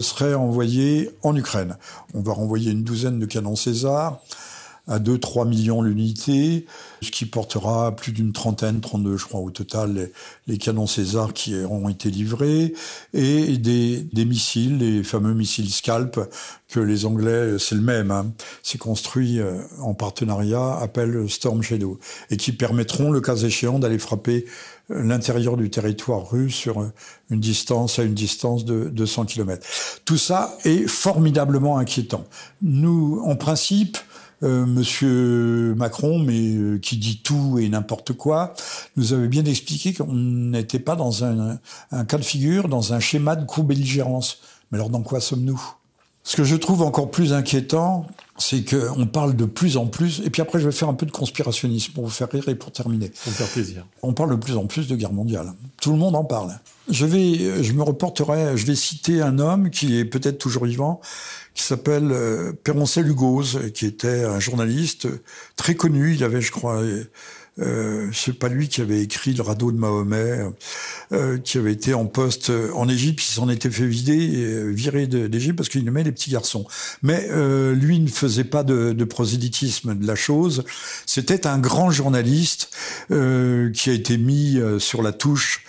seraient envoyés en Ukraine. On va renvoyer une douzaine de canons César, à 2-3 millions l'unité, ce qui portera plus d'une trentaine, 32 je crois au total, les, canons César qui ont été livrés, et des, des, missiles, les fameux missiles Scalp, que les Anglais, c'est le même, hein, c'est construit euh, en partenariat, appellent Storm Shadow, et qui permettront, le cas échéant, d'aller frapper euh, l'intérieur du territoire russe sur euh, une distance à une distance de 200 km. Tout ça est formidablement inquiétant. Nous, en principe, euh, Monsieur Macron, mais euh, qui dit tout et n'importe quoi, nous avait bien expliqué qu'on n'était pas dans un, un, cas de figure, dans un schéma de co-belligérance. Mais alors dans quoi sommes-nous? Ce que je trouve encore plus inquiétant, c'est qu'on parle de plus en plus, et puis après je vais faire un peu de conspirationnisme pour vous faire rire et pour terminer. Pour faire plaisir. On parle de plus en plus de guerre mondiale. Tout le monde en parle. Je vais, je me reporterai, je vais citer un homme qui est peut-être toujours vivant, qui s'appelle euh, Péroncel Hugoz, qui était un journaliste très connu. Il avait, je crois, euh, c'est pas lui qui avait écrit le radeau de Mahomet. qui avait été en poste en Égypte, il s'en était fait vider, virer d'Égypte parce qu'il aimait les petits garçons. Mais lui ne faisait pas de, de prosélytisme de la chose. C'était un grand journaliste qui a été mis sur la touche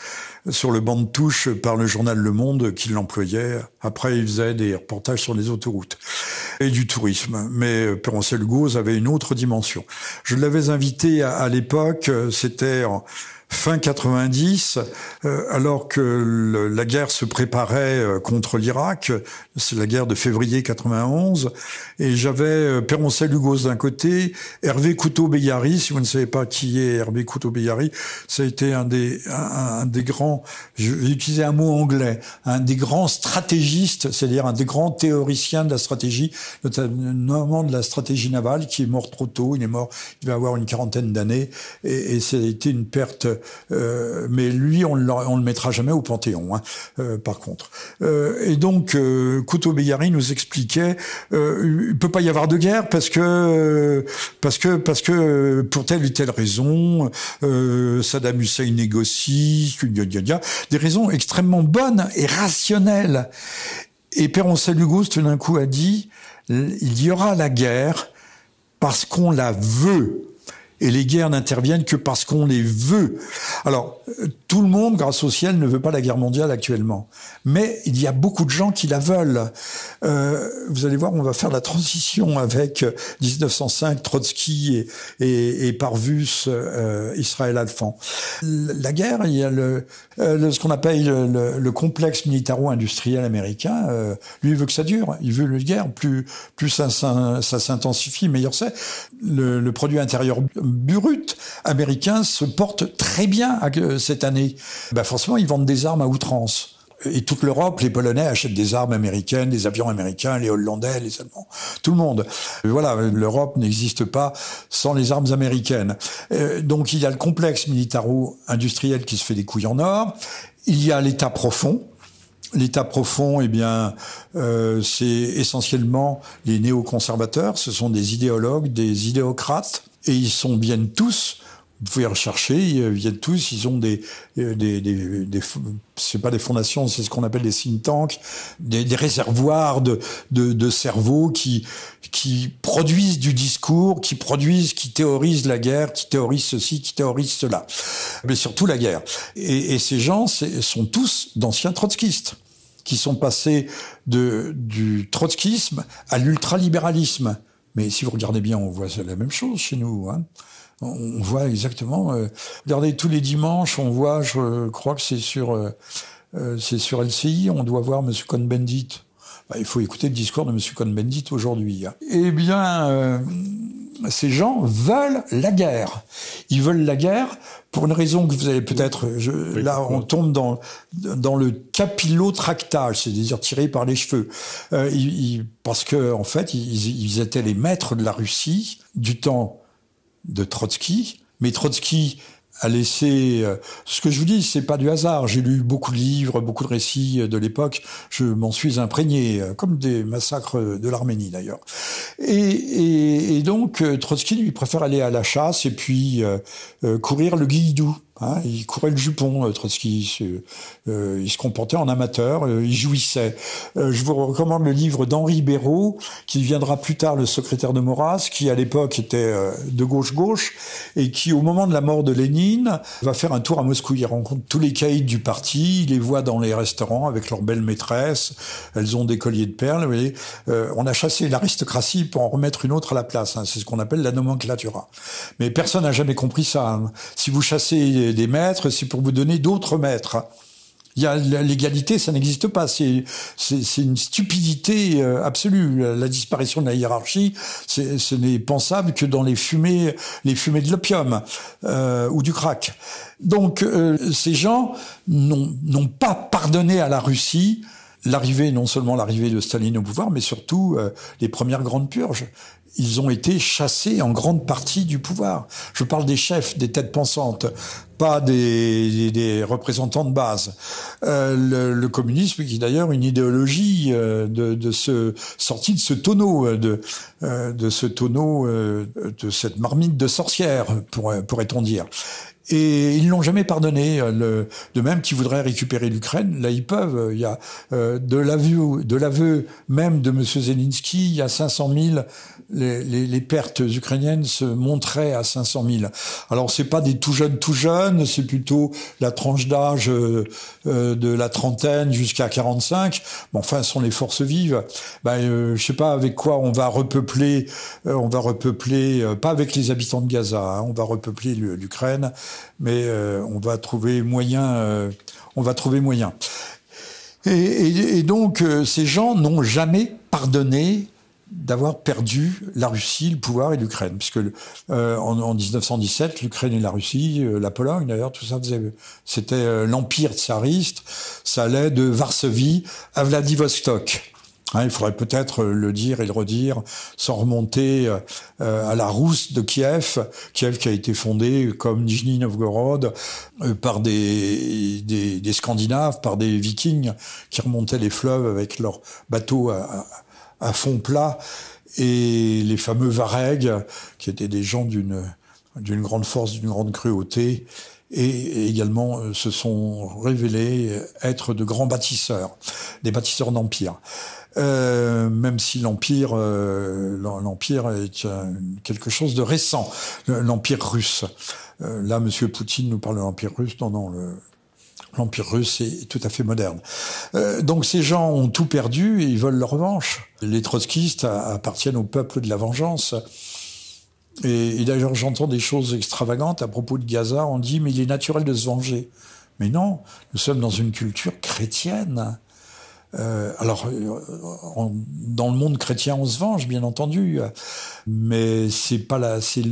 sur le banc de touche par le journal Le Monde qui l'employait. Après, il faisait des reportages sur les autoroutes et du tourisme. Mais Peroncel Gauze avait une autre dimension. Je l'avais invité à, à l'époque, c'était en fin 90, euh, alors que la guerre se préparait euh, contre l'Irak, c'est la guerre de février 91, et j'avais euh, Peroncel Hugos d'un côté, Hervé Couteau-Béyari, si vous ne savez pas qui est Hervé Couteau-Béyari, ça a été un des, un, des grands, je vais utiliser un mot anglais, un des grands stratégistes, c'est-à-dire un des grands théoriciens de la stratégie, notamment de la stratégie navale, qui est mort trop tôt, il est mort, il va avoir une quarantaine d'années, et, et ça a été une perte euh, mais lui, on, on le mettra jamais au Panthéon, hein, euh, par contre. Euh, et donc, Couteau Béyari nous expliquait, il peut pas y avoir de guerre parce que parce que parce que pour telle ou telle raison, Saddam Hussein négocie, des raisons extrêmement bonnes et rationnelles. Et Peroncel Hugo, tout d'un coup, a dit, il y aura la guerre parce qu'on la veut et les guerres n'interviennent que parce qu'on les veut. Alors, tout le monde, grâce au ciel, ne veut pas la guerre mondiale actuellement. Mais il y a beaucoup de gens qui la veulent. Euh, vous allez voir, on va faire la transition avec 1905, Trotsky et, et, et Parvus, euh, Israël Alphand. La guerre, il y a le, euh, ce qu'on appelle le, le, complexe militaro-industriel américain. Euh, lui, il veut que ça dure. Il veut la guerre. Plus, plus ça, s'intensifie, meilleur c'est. Le, le produit intérieur brut américain se porte très bien cette année. Ben forcément, ils vendent des armes à outrance. Et toute l'Europe, les Polonais achètent des armes américaines, des avions américains, les Hollandais, les Allemands, tout le monde. Voilà, l'Europe n'existe pas sans les armes américaines. Euh, donc il y a le complexe militaro-industriel qui se fait des couilles en or. Il y a l'État profond. L'État profond, eh bien, euh, c'est essentiellement les néoconservateurs. Ce sont des idéologues, des idéocrates et ils sont viennent tous vous pouvez rechercher, ils viennent tous, ils ont des, des, des, des c'est pas des fondations, c'est ce qu'on appelle des think tanks, des, des réservoirs de, de, de cerveaux qui, qui produisent du discours, qui produisent, qui théorisent la guerre, qui théorisent ceci, qui théorisent cela, mais surtout la guerre. Et, et ces gens sont tous d'anciens trotskistes qui sont passés de, du trotskisme à l'ultralibéralisme. Mais si vous regardez bien, on voit la même chose chez nous. Hein. On voit exactement. Euh, regardez tous les dimanches, on voit. Je crois que c'est sur euh, euh c'est sur LCI. On doit voir Monsieur Cohn-Bendit. Bah, il faut écouter le discours de Monsieur Cohn-Bendit aujourd'hui. Hein. Eh bien, euh, ces gens veulent la guerre. Ils veulent la guerre pour une raison que vous allez peut-être. Là, on tombe dans dans le capillotractage, c'est-à-dire tiré par les cheveux, euh, ils, parce que en fait, ils, ils étaient les maîtres de la Russie du temps de Trotsky. Mais Trotsky a laissé. Euh, ce que je vous dis, c'est pas du hasard. J'ai lu beaucoup de livres, beaucoup de récits de l'époque. Je m'en suis imprégné, euh, comme des massacres de l'Arménie d'ailleurs. Et, et, donc euh, Trotsky lui préfère aller à la chasse et puis courir le guilledou. Hein, il courait le jupon, euh, Trotsky. Euh, il se comportait en amateur, euh, il jouissait. je vous recommande le livre d'Henri Béraud, qui deviendra plus tard le secrétaire de Maurras, qui à l'époque était de gauche-gauche, et qui, au moment de la mort de Lénine, va faire un tour à Moscou. Il rencontre tous les caïds du parti, il les voit dans les restaurants avec leurs belles maîtresses, elles ont des colliers de perles. Vous voyez. on a chassé l'aristocratie pour en remettre une autre à la place. Hein. C'est ce qu'on appelle la nomenclatura. Mais personne n'a jamais compris ça. Hein. Si vous chassez des maîtres, c'est pour vous donner d'autres maîtres. Il y a l'égalité, ça n'existe pas. C'est une stupidité euh, absolue. La disparition de la hiérarchie, ce n'est pensable que dans les fumées, les fumées de l'opium euh, ou du crack. Donc euh, ces gens n'ont pas pardonné à la Russie l'arrivée, non seulement l'arrivée de Staline au pouvoir, mais surtout les premières grandes purges ils ont été chassés en grande partie du pouvoir. Je parle des chefs, des têtes pensantes, pas des, des représentants de base. Euh, le, le, communisme, qui est d'ailleurs une idéologie euh, de, de ce sortie de ce tonneau, euh, de, euh, de ce tonneau, de cette marmite de sorcière, pourrait-on dire. Et ils l'ont jamais pardonné. Le, de même qu'ils voudraient récupérer l'Ukraine, là ils peuvent. Il y a euh, de l'aveu, de l'aveu même de M. Zelensky, il y a 500 000. Les, les, les, pertes ukrainiennes se montraient à 500 000. Alors c'est pas des tout jeunes, tout jeunes, c'est plutôt la tranche d'âge euh, de la trentaine jusqu'à 45. Bon, enfin, ce sont les forces vives. Ben, euh, je sais pas avec quoi on va repeupler. Euh, on va repeupler, pas avec les habitants de Gaza. Hein, on va repeupler l'Ukraine mais euh, on va trouver moyen, euh, on va trouver moyen. Et, donc euh, ces gens n'ont jamais pardonné d'avoir perdu la Russie, le pouvoir et l'Ukraine, puisque en, 1917, l'Ukraine et la Russie, la Pologne d'ailleurs, tout ça c'était l'empire tsariste, ça allait de Varsovie à Vladivostok. Hein, il faudrait peut-être le dire et le redire sans remonter euh, à la Rousse de Kiev, Kiev qui a été fondée comme Nijni Novgorod euh, par des, des, des, Scandinaves, par des Vikings qui remontaient les fleuves avec leurs bateaux à, à, fond plat et les fameux Varegs qui étaient des gens d'une d'une grande force, d'une grande cruauté et également euh, se sont révélés être de grands bâtisseurs, des bâtisseurs d'empire. Euh, même si l'empire, euh, l'empire est quelque chose de récent, l'empire russe. Euh, là, Monsieur Poutine nous parle de l'empire russe. Non, non, l'empire russe est tout à fait moderne. donc ces gens ont tout perdu et ils veulent leur revanche. Les trotskistes appartiennent au peuple de la vengeance. Et d'ailleurs, j'entends des choses extravagantes à propos de Gaza. On dit, mais il est naturel de se venger. Mais non, nous sommes dans une culture chrétienne. Euh, alors, euh, dans le monde chrétien, on se venge, bien entendu, mais c'est pas la, c'est,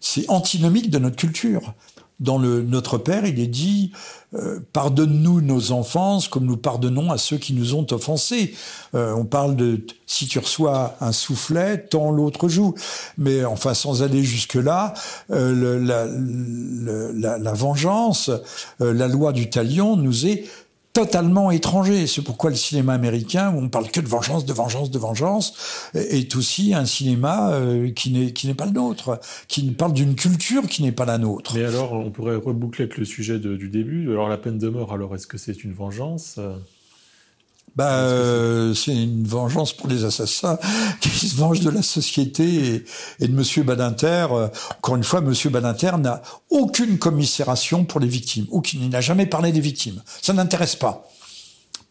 c'est antinomique de notre culture. Dans le Notre Père, il est dit euh, pardonne-nous nos offenses comme nous pardonnons à ceux qui nous ont offensés. on parle de si tu reçois un soufflet, tant l'autre joue. Mais enfin, sans aller jusque là, la, la, la, vengeance, la loi du talion nous est totalement étranger. C'est pourquoi le cinéma américain, où on parle que de vengeance, de vengeance, de vengeance, est aussi un cinéma euh, qui n'est qui n'est pas le nôtre, qui parle d'une culture qui n'est pas la nôtre. Mais alors, on pourrait reboucler avec le sujet du début. Alors, la peine de mort, alors est-ce que c'est une vengeance? Bah, euh, c'est une vengeance pour les assassins qui se vengent de la société et, de Monsieur Badinter. Euh, encore une fois, Monsieur Badinter n'a aucune commisération pour les victimes. Aucune. Il n'a jamais parlé des victimes. Ça n'intéresse pas.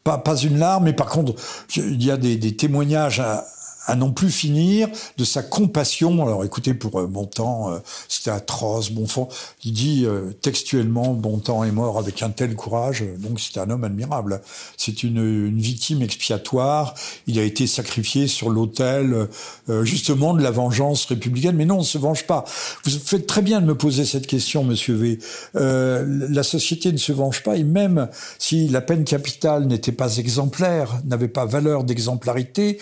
Pas, pas une larme, mais par contre, il y a des, des témoignages à, non plus finir de sa compassion. Alors écoutez, pour euh, Bontemps, euh, c'était atroce, Bonfond. Il dit euh, textuellement, Bontemps est mort avec un tel courage, donc c'est un homme admirable. C'est une, une, victime expiatoire. Il a été sacrifié sur l'autel justement de la vengeance républicaine. Mais non, on se venge pas. Vous faites très bien de me poser cette question, Monsieur V. la société ne se venge pas, et même si la peine capitale n'était pas exemplaire, n'avait pas valeur d'exemplarité,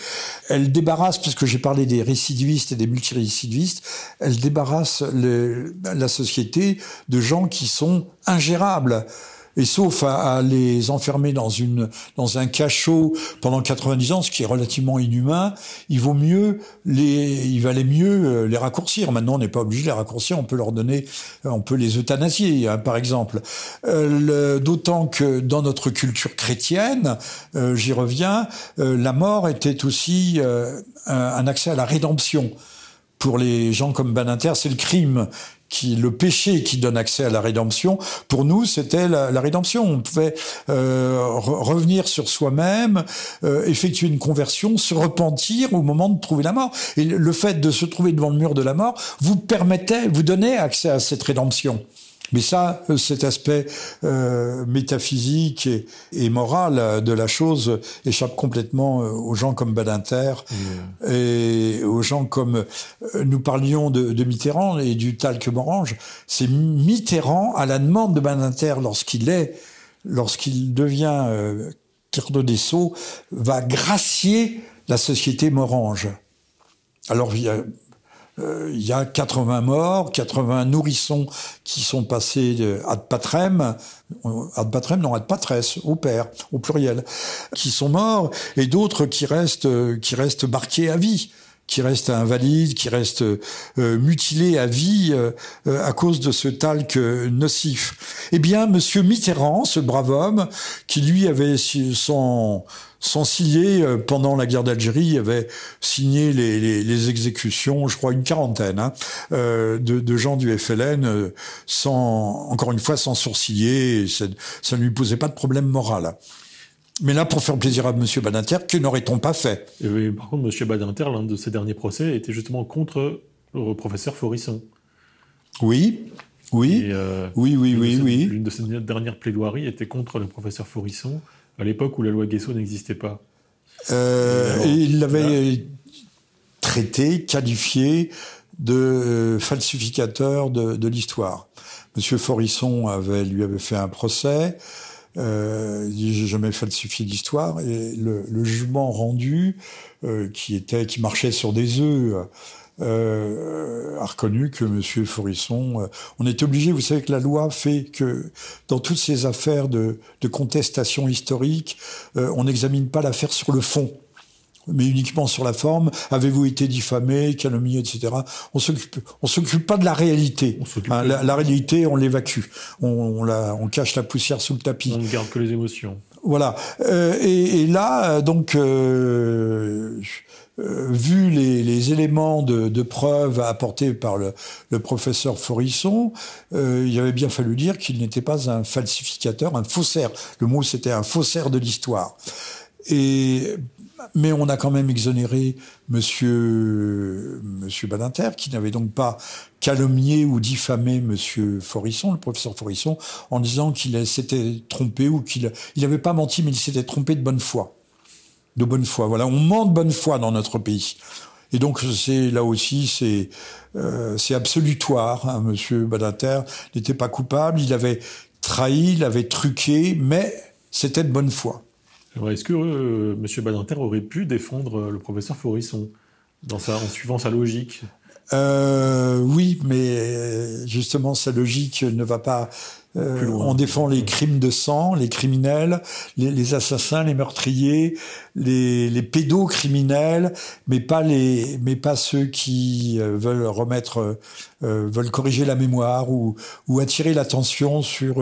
elle débat débarrasse, puisque j'ai parlé des récidivistes et des multirécidivistes, elle débarrasse la société de gens qui sont ingérables. Et sauf à, les enfermer dans une dans un cachot pendant 90 ans, ce qui est relativement inhumain, il vaut mieux les il valait mieux euh, les raccourcir. Maintenant, on n'est pas obligé de les raccourcir, on peut leur donner, euh, on peut les euthanasier, hein, par exemple. Euh, D'autant que dans notre culture chrétienne, euh, j'y reviens, la mort était aussi un accès à la rédemption pour les gens comme Baninter, c'est le crime qui le péché qui donne accès à la rédemption. Pour nous, c'était la, rédemption. On pouvait euh, revenir sur soi-même, euh, effectuer une conversion, se repentir au moment de trouver la mort. Et le fait de se trouver devant le mur de la mort vous permettait, vous donnait accès à cette rédemption. Mais ça, euh, cet aspect euh, métaphysique et, et, moral de la chose échappe complètement euh, aux gens comme Badinter mmh. et aux gens comme euh, nous parlions de, de Mitterrand et du talc morange. C'est Mitterrand, à la demande de Badinter, lorsqu'il est, lorsqu'il devient euh, des Sceaux, va gracier la société Morange. Alors, il y a euh, il y a 80 morts, 80 nourrissons qui sont passés ad patrem, ad patrem, non, ad patresse, au père, au pluriel, qui sont morts, et d'autres qui restent, qui restent marqués à vie qui reste invalide, qui reste mutilé à vie à cause de ce talc nocif. Eh bien, Monsieur Mitterrand, ce brave homme, qui lui avait son sans signer euh, pendant la guerre d'Algérie, avait signé les, les, les, exécutions, je crois une quarantaine, hein, euh, de, de, gens du FLN, euh, sans encore une fois sans sourciller. Ça, ça ne lui posait pas de problème moral. Mais là, pour faire plaisir à M. Badinter, que n'aurait-on pas fait? Et Par contre, M. Badinter, l'un de ses derniers procès, était justement contre le professeur Forisson. Oui, oui, euh, oui, oui, oui, oui. L'une de ses dernières plaidoiries était contre le professeur Forisson à l'époque où la loi Guesso n'existait pas. Euh, il l'avait traité, qualifié de euh, falsificateur de, l'histoire. Monsieur Forisson avait, lui avait fait un procès. Euh, j'ai jamais falsifié l'histoire et le, jugement rendu euh, qui était qui marchait sur des œufs euh, a reconnu que Monsieur Forisson, euh, on est obligé, vous savez que la loi fait que dans toutes ces affaires de, de contestation historique, euh, on n'examine pas l'affaire sur le fond mais uniquement sur la forme. Avez-vous été diffamé, calomnié, etc. On s'occupe, on s'occupe pas de la réalité. Hein, la, réalité, on l'évacue. On, on, la, on cache la poussière sous le tapis. On ne garde que les émotions. Voilà. Et, et, là, donc, vu les, éléments de, preuve apportés par le, professeur Forisson, euh, il avait bien fallu dire qu'il n'était pas un falsificateur, un faussaire. Le mot c'était un faussaire de l'histoire. Mais on a quand même exonéré Monsieur Monsieur Badinter, qui n'avait donc pas calomnié ou diffamé Monsieur Forisson, le professeur Forisson, en disant qu'il s'était trompé ou qu'il il n'avait pas menti, mais il s'était trompé de bonne foi de bonne foi. Voilà, on ment de bonne foi dans notre pays. Et donc c'est là aussi c'est euh, c'est absolutoire. Hein, Monsieur Badinter n'était pas coupable, il avait trahi, il avait truqué, mais c'était de bonne foi. Est-ce que euh, Monsieur Badinter aurait pu défendre le professeur Forisson dans sa, en suivant sa logique? Euh, Oui, mais justement sa logique ne va pas euh, on défend les crimes de sang, les criminels, les, assassins, les meurtriers, les, les, pédocriminels, mais pas les, mais pas ceux qui euh, veulent remettre, euh, veulent corriger la mémoire ou, ou attirer l'attention sur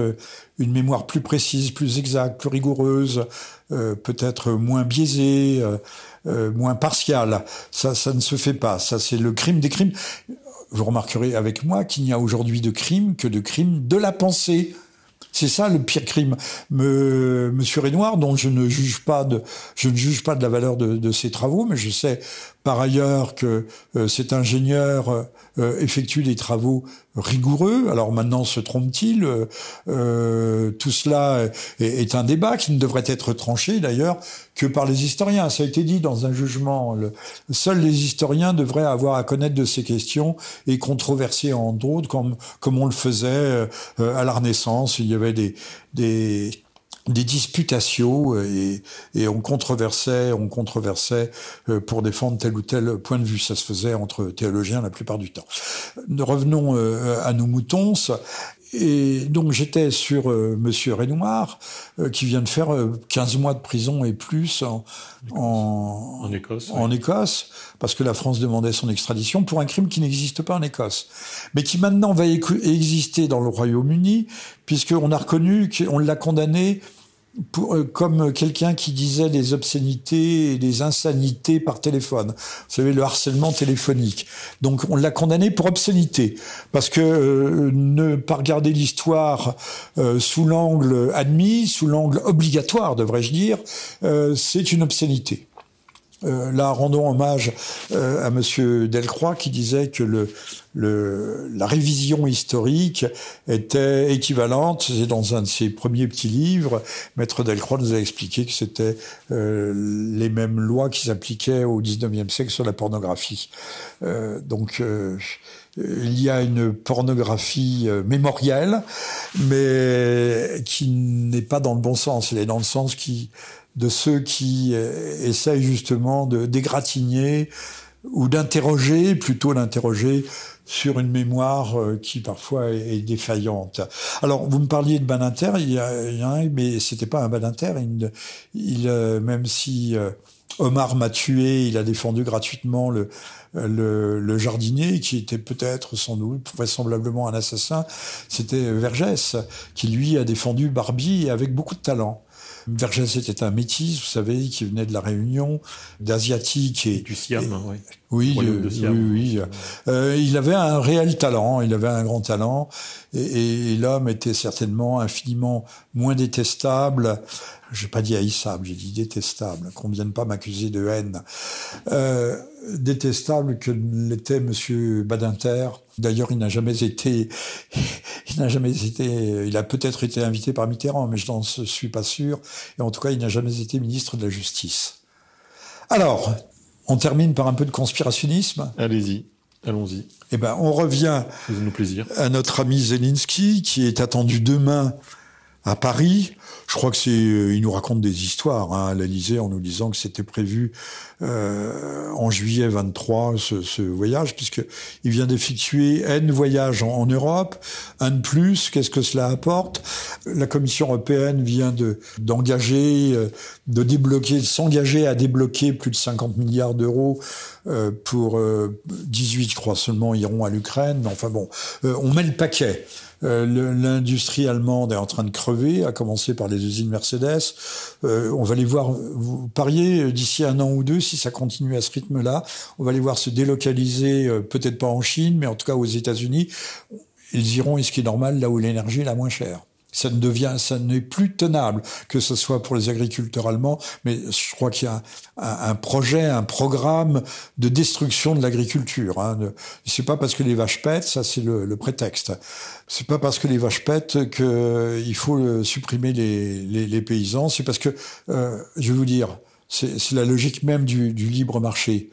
une mémoire plus précise, plus exacte, plus rigoureuse, peut-être moins biaisée. moins partiale. Ça, ça ne se fait pas. Ça, c'est le crime des crimes vous remarquerez avec moi qu'il n'y a aujourd'hui de crime que de crime de la pensée. C'est ça le pire crime. Me, Monsieur Renoir, dont je ne juge pas de, je ne juge pas de la valeur de, de ses travaux, mais je sais par ailleurs que euh, cet ingénieur euh, effectue des travaux rigoureux. Alors maintenant, se trompe-t-il euh, Tout cela est, un débat qui ne devrait être tranché d'ailleurs que par les historiens. Ça a été dit dans un jugement. Seuls les historiens devraient avoir à connaître de ces questions et controverser en d'autres, comme, comme on le faisait à la Renaissance. Il y avait des, des des disputations euh, et, on controversait, on controversait euh, pour défendre tel ou tel point de vue. Ça se faisait entre théologiens la plupart du temps. Revenons euh, à nos moutons. Et donc j'étais sur Monsieur Renoir, qui vient de faire 15 mois de prison et plus en, en, Écosse, en Écosse, parce que la France demandait son extradition pour un crime qui n'existe pas en Écosse, mais qui maintenant va exister dans le Royaume-Uni, puisqu'on a reconnu qu'on l'a condamné euh, comme quelqu'un qui disait des obscénités et des insanités par téléphone. Vous savez, le harcèlement téléphonique. Donc on l'a condamné pour obscénité, parce que euh, ne pas regarder l'histoire euh, sous l'angle admis, sous l'angle obligatoire, devrais-je dire, c'est une obscénité. Là, rendons hommage à Monsieur Delcroix qui disait que le, le, la révision historique était équivalente. C'est dans un de ses premiers petits livres. Maître Delcroix nous a expliqué que c'était euh, les mêmes lois qui s'appliquaient au XIXe siècle sur la pornographie. donc il y a une pornographie mémorielle, mais qui n'est pas dans le bon sens. Elle est dans le sens qui de ceux qui euh, essayent justement de dégratigner ou d'interroger, plutôt d'interroger sur une mémoire euh, qui parfois est défaillante. Alors, vous me parliez de Badinter, il y a, il y a un, mais c'était pas un Badinter. Il, il euh, même si euh, Omar m'a tué, il a défendu gratuitement le, le, le jardinier, qui était peut-être sans doute vraisemblablement un assassin. C'était Vergès, qui lui a défendu Barbie avec beaucoup de talent. Vergès était un métis, vous savez, qui venait de la Réunion, d'asiatique et du Siam, oui. Oui, euh, oui, oui. Euh, il avait un réel talent, il avait un grand talent, et, et l'homme était certainement infiniment moins détestable. J'ai pas dit haïssable, j'ai dit détestable. Qu'on vienne pas m'accuser de haine. Euh, détestable que l'était Monsieur Badinter. D'ailleurs, il n'a jamais été, il n'a jamais été, il a peut-être été invité par Mitterrand, mais je n'en suis pas sûr. Et en tout cas, il n'a jamais été ministre de la Justice. Alors, on termine par un peu de conspirationnisme. Allez-y, allons-y. Eh ben, on revient Faisons-nous plaisir. à notre ami Zelensky, qui est attendu demain à Paris. Je crois que c'est, euh, il nous raconte des histoires hein, à l'Elysée en nous disant que c'était prévu euh, en juillet 23 ce, voyage, puisque il vient d'effectuer n voyages en, Europe, un de plus. Qu'est-ce que cela apporte? La Commission européenne vient de d'engager, euh, de débloquer, s'engager à débloquer plus de 50 milliards d'euros pour 18, je crois seulement, iront à l'Ukraine. Enfin bon, on met le paquet. Euh, L'industrie allemande est en train de crever, à commencer par les usines Mercedes. Euh, on va les voir, vous pariez euh, d'ici un an ou deux, si ça continue à ce rythme-là, on va les voir se délocaliser, peut-être pas en Chine, mais en tout cas aux États-Unis. Ils iront, et ce qui est normal, là où l'énergie est la moins chère ça ne devient, ça n'est plus tenable, que ce soit pour les agriculteurs allemands, mais je crois qu'il y a un, projet, un programme de destruction de l'agriculture. Hein. C'est pas parce que les vaches pètent, ça c'est le, le, prétexte. C'est pas parce que les vaches pètent qu'il faut supprimer les, paysans. C'est parce que, euh, je vais vous dire, c'est la logique même du libre marché.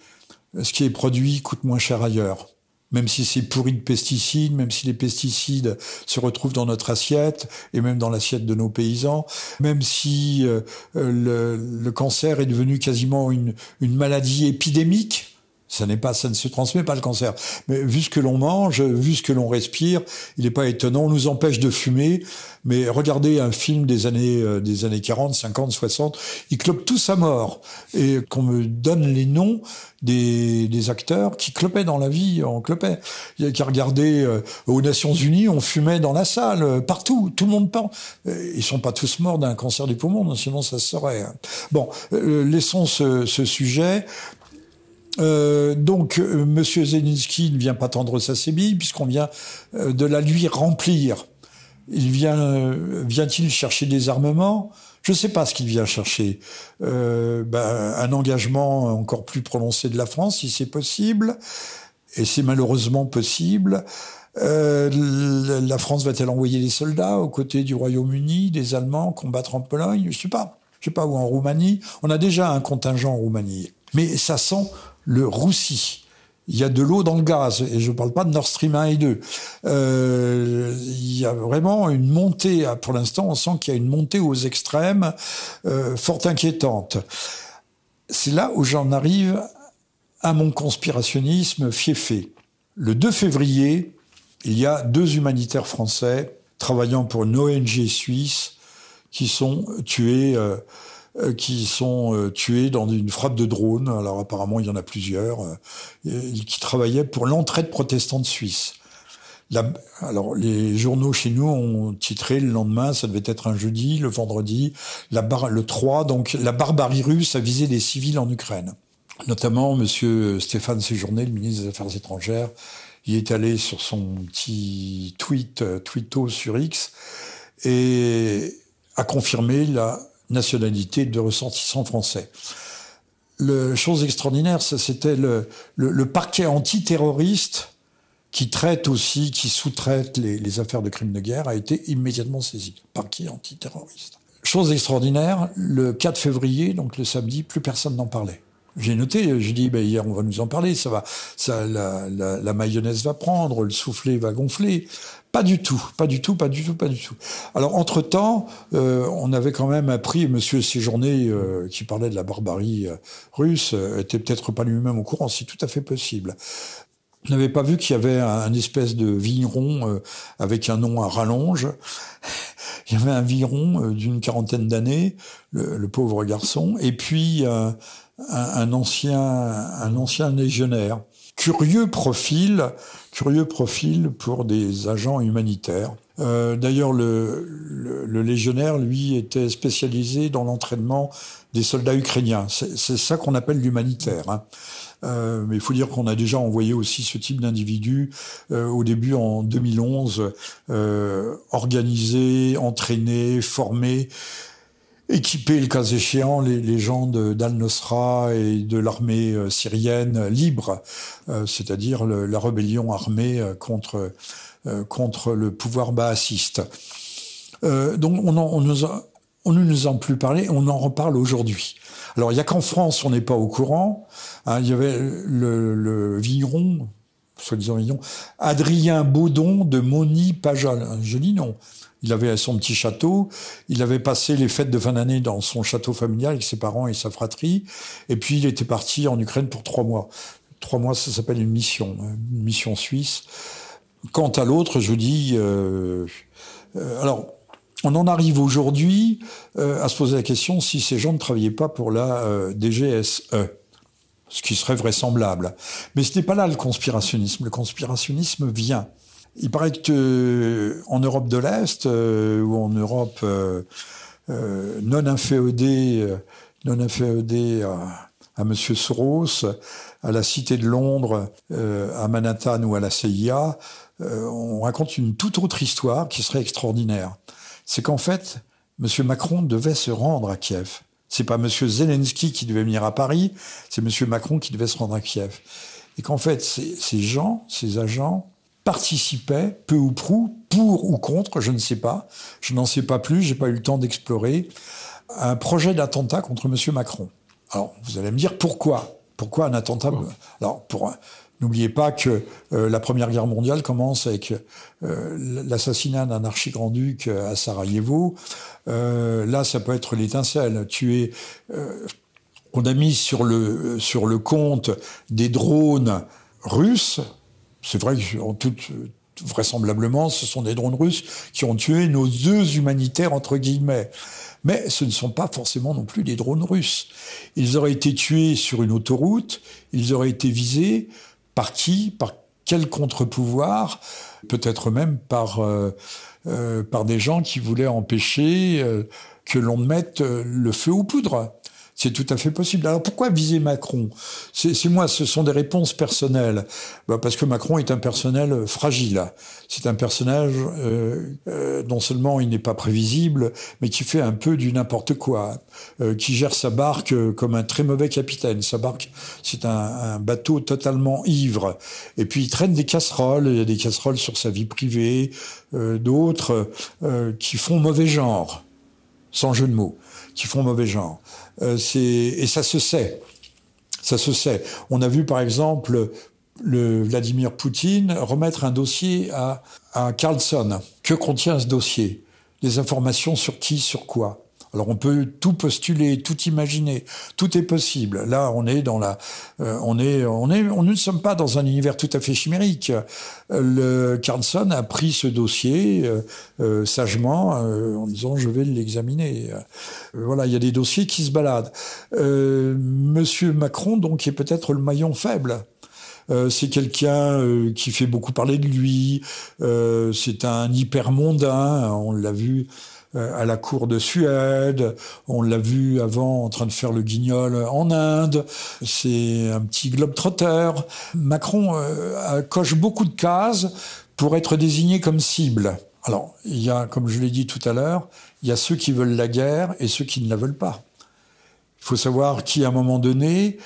Ce qui est produit coûte moins cher ailleurs même si c'est pourri de pesticides, même si les pesticides se retrouvent dans notre assiette et même dans l'assiette de nos paysans, même si euh, le, le, cancer est devenu quasiment une maladie épidémique. Ça n'est pas, ça ne se transmet pas le cancer. Mais vu ce que l'on mange, vu ce que l'on respire, il n'est pas étonnant. On nous empêche de fumer. Mais regardez un film des années, euh, des années 40, 50, 60. Ils clopent tous à mort. Et qu'on me donne les noms des, des, acteurs qui clopaient dans la vie, on clopait. Il y a qui regardaient euh, aux Nations Unies, on fumait dans la salle, euh, partout, tout le monde pense. Euh, ils sont pas tous morts d'un cancer du poumon, sinon ça se saurait. Hein. Bon, euh, laissons ce, ce sujet. Euh, donc, euh, Monsieur Zelensky ne vient pas tendre sa sébille puisqu'on vient euh, de la lui remplir. Il vient, euh, vient-il chercher des armements? Je ne sais pas ce qu'il vient chercher. Ben, un engagement encore plus prononcé de la France, si c'est possible, et c'est malheureusement possible. la France va-t-elle envoyer des soldats aux côtés du Royaume-Uni, des Allemands, combattre en Pologne? Je sais pas. Je sais pas où en Roumanie. On a déjà un contingent en Roumanie, mais ça sent le roussi. Il y a de l'eau dans le gaz, et je ne parle pas de Nord Stream 1 et 2. Euh, il y a vraiment une montée, pour l'instant, on sent qu'il y a une montée aux extrêmes euh, fort inquiétante. C'est là où j'en arrive à mon conspirationnisme fiefé. Le 2 février, il y a deux humanitaires français travaillant pour une ONG suisse qui sont tués euh, qui sont euh, tués dans une frappe de drone. Alors apparemment, il y en a plusieurs, euh, qui travaillaient pour l'entraide protestante suisse. Alors les journaux chez nous ont titré le lendemain, ça devait être un jeudi, le vendredi, la bar, le 3, donc la barbarie russe a visé des civils en Ukraine. Notamment Monsieur Stéphane Séjourné, le ministre des Affaires étrangères, il est allé sur son petit tweet, tweeto sur X, et a confirmé la nationalité de ressentissants français. Le chose extraordinaire, c'était le, le, parquet antiterroriste qui traite aussi, qui sous-traite les, affaires de crimes de guerre, a été immédiatement saisi. Parquet antiterroriste. Chose extraordinaire, le 4 février, donc le samedi, plus personne n'en parlait. j'ai noté, je dis, ben, hier, on va nous en parler, ça va, ça, la, la mayonnaise va prendre, le soufflet va gonfler. Pas du tout, pas du tout, pas du tout, pas du tout. Alors, entre-temps, euh, on avait quand même appris, Monsieur Séjourné, euh, qui parlait de la barbarie euh, russe, était peut-être pas lui-même au courant, c'est tout à fait possible. On n'avait pas vu qu'il y avait un, espèce de vigneron avec un nom à rallonge. Il y avait un vigneron d'une quarantaine d'années, le, pauvre garçon, et puis un ancien légionnaire. Curieux profil, curieux profil pour des agents humanitaires. Euh, D'ailleurs, le, le, le, légionnaire, lui, était spécialisé dans l'entraînement des soldats ukrainiens. C'est ça qu'on appelle l'humanitaire. Hein. Euh, mais il faut dire qu'on a déjà envoyé aussi ce type d'individus euh, au début en 2011, euh, organisés, entraînés, formés équiper, le cas échéant, les, gens d'Al-Nosra et de l'armée euh, syrienne libre, euh, c'est-à-dire la rébellion armée euh, contre, contre le pouvoir baassiste. donc on, nous on ne nous en plus parlé, on en reparle aujourd'hui. Alors il n'y a qu'en France, on n'est pas au courant. Hein, il y avait le, le vigneron, soi-disant vigneron, Adrien Baudon de Moni-Pajol, un joli nom. Il avait son petit château. Il avait passé les fêtes de fin d'année dans son château familial avec ses parents et sa fratrie. Et puis il était parti en Ukraine pour trois mois. Trois mois, ça s'appelle une mission, hein, une mission suisse. Quant à l'autre, je dis, euh, euh, alors, on en arrive aujourd'hui euh, à se poser la question si ces gens ne travaillaient pas pour la DGSE, ce qui serait vraisemblable. Mais ce n'est pas là le conspirationnisme. Le conspirationnisme vient il paraît que euh, en Europe de l'Est euh, ou en Europe euh, non inféodée, non inféodée à, à Monsieur Soros, à la Cité de Londres, à Manhattan ou à la CIA, on raconte une toute autre histoire qui serait extraordinaire. C'est qu'en fait, Monsieur Macron devait se rendre à Kiev. C'est pas Monsieur Zelensky qui devait venir à Paris, c'est Monsieur Macron qui devait se rendre à Kiev. Et qu'en fait, ces gens, ces agents, participait, peu ou prou, pour ou contre, je ne sais pas, je n'en sais pas plus, j'ai pas eu le temps d'explorer, un projet d'attentat contre M. Macron. Alors, vous allez me dire pourquoi? Pourquoi un attentat? Alors, pour N'oubliez pas que euh, la Première Guerre mondiale commence avec euh, l'assassinat d'un archigrand-duc à Sarajevo. Euh, là, ça peut être l'étincelle. Tuer. on a mis sur le sur le compte des drones russes c'est vrai que, vraisemblablement, ce sont des drones russes qui ont tué nos deux humanitaires, entre guillemets. Mais ce ne sont pas forcément non plus des drones russes. Ils auraient été tués sur une autoroute, ils auraient été visés par qui Par quel contre-pouvoir Peut-être même par, euh, euh, des gens qui voulaient empêcher euh, que l'on mette le feu aux poudres. C'est tout à fait possible. Alors pourquoi viser Macron? C'est moi, ce sont des réponses personnelles. Bah parce que Macron est un personnel fragile. C'est un personnage euh, euh, non seulement il n'est pas prévisible, mais qui fait un peu du n'importe quoi, euh, qui gère sa barque euh, comme un très mauvais capitaine. Sa barque, c'est un, un, bateau totalement ivre. Et puis il traîne des casseroles. Il y a des casseroles sur sa vie privée, euh, d'autres qui font mauvais genre, sans jeu de mots, qui font mauvais genre. Euh, et ça se sait. Ça se sait. On a vu par exemple le Vladimir Poutine remettre un dossier à, à Carlson. Que contient ce dossier? Des informations sur qui, sur quoi? Alors on peut tout postuler, tout imaginer, tout est possible. Là, on est dans la, euh, on est, on est, on ne sommes pas dans un univers tout à fait chimérique. Le Carlson a pris ce dossier euh, euh sagement euh, en disant je vais l'examiner. voilà, il y a des dossiers qui se baladent. Monsieur Macron, donc, est peut-être le maillon faible. Euh, c'est quelqu'un euh, qui fait beaucoup parler de lui. Euh, c'est un hyper mondain. On l'a vu à la cour de Suède. On l'a vu avant en train de faire le guignol en Inde. C'est un petit globe-trotter. Macron euh, coche beaucoup de cases pour être désigné comme cible. Alors, il y a, comme je l'ai dit tout à l'heure, il y a ceux qui veulent la guerre et ceux qui ne la veulent pas. Il faut savoir qui, à un moment donné,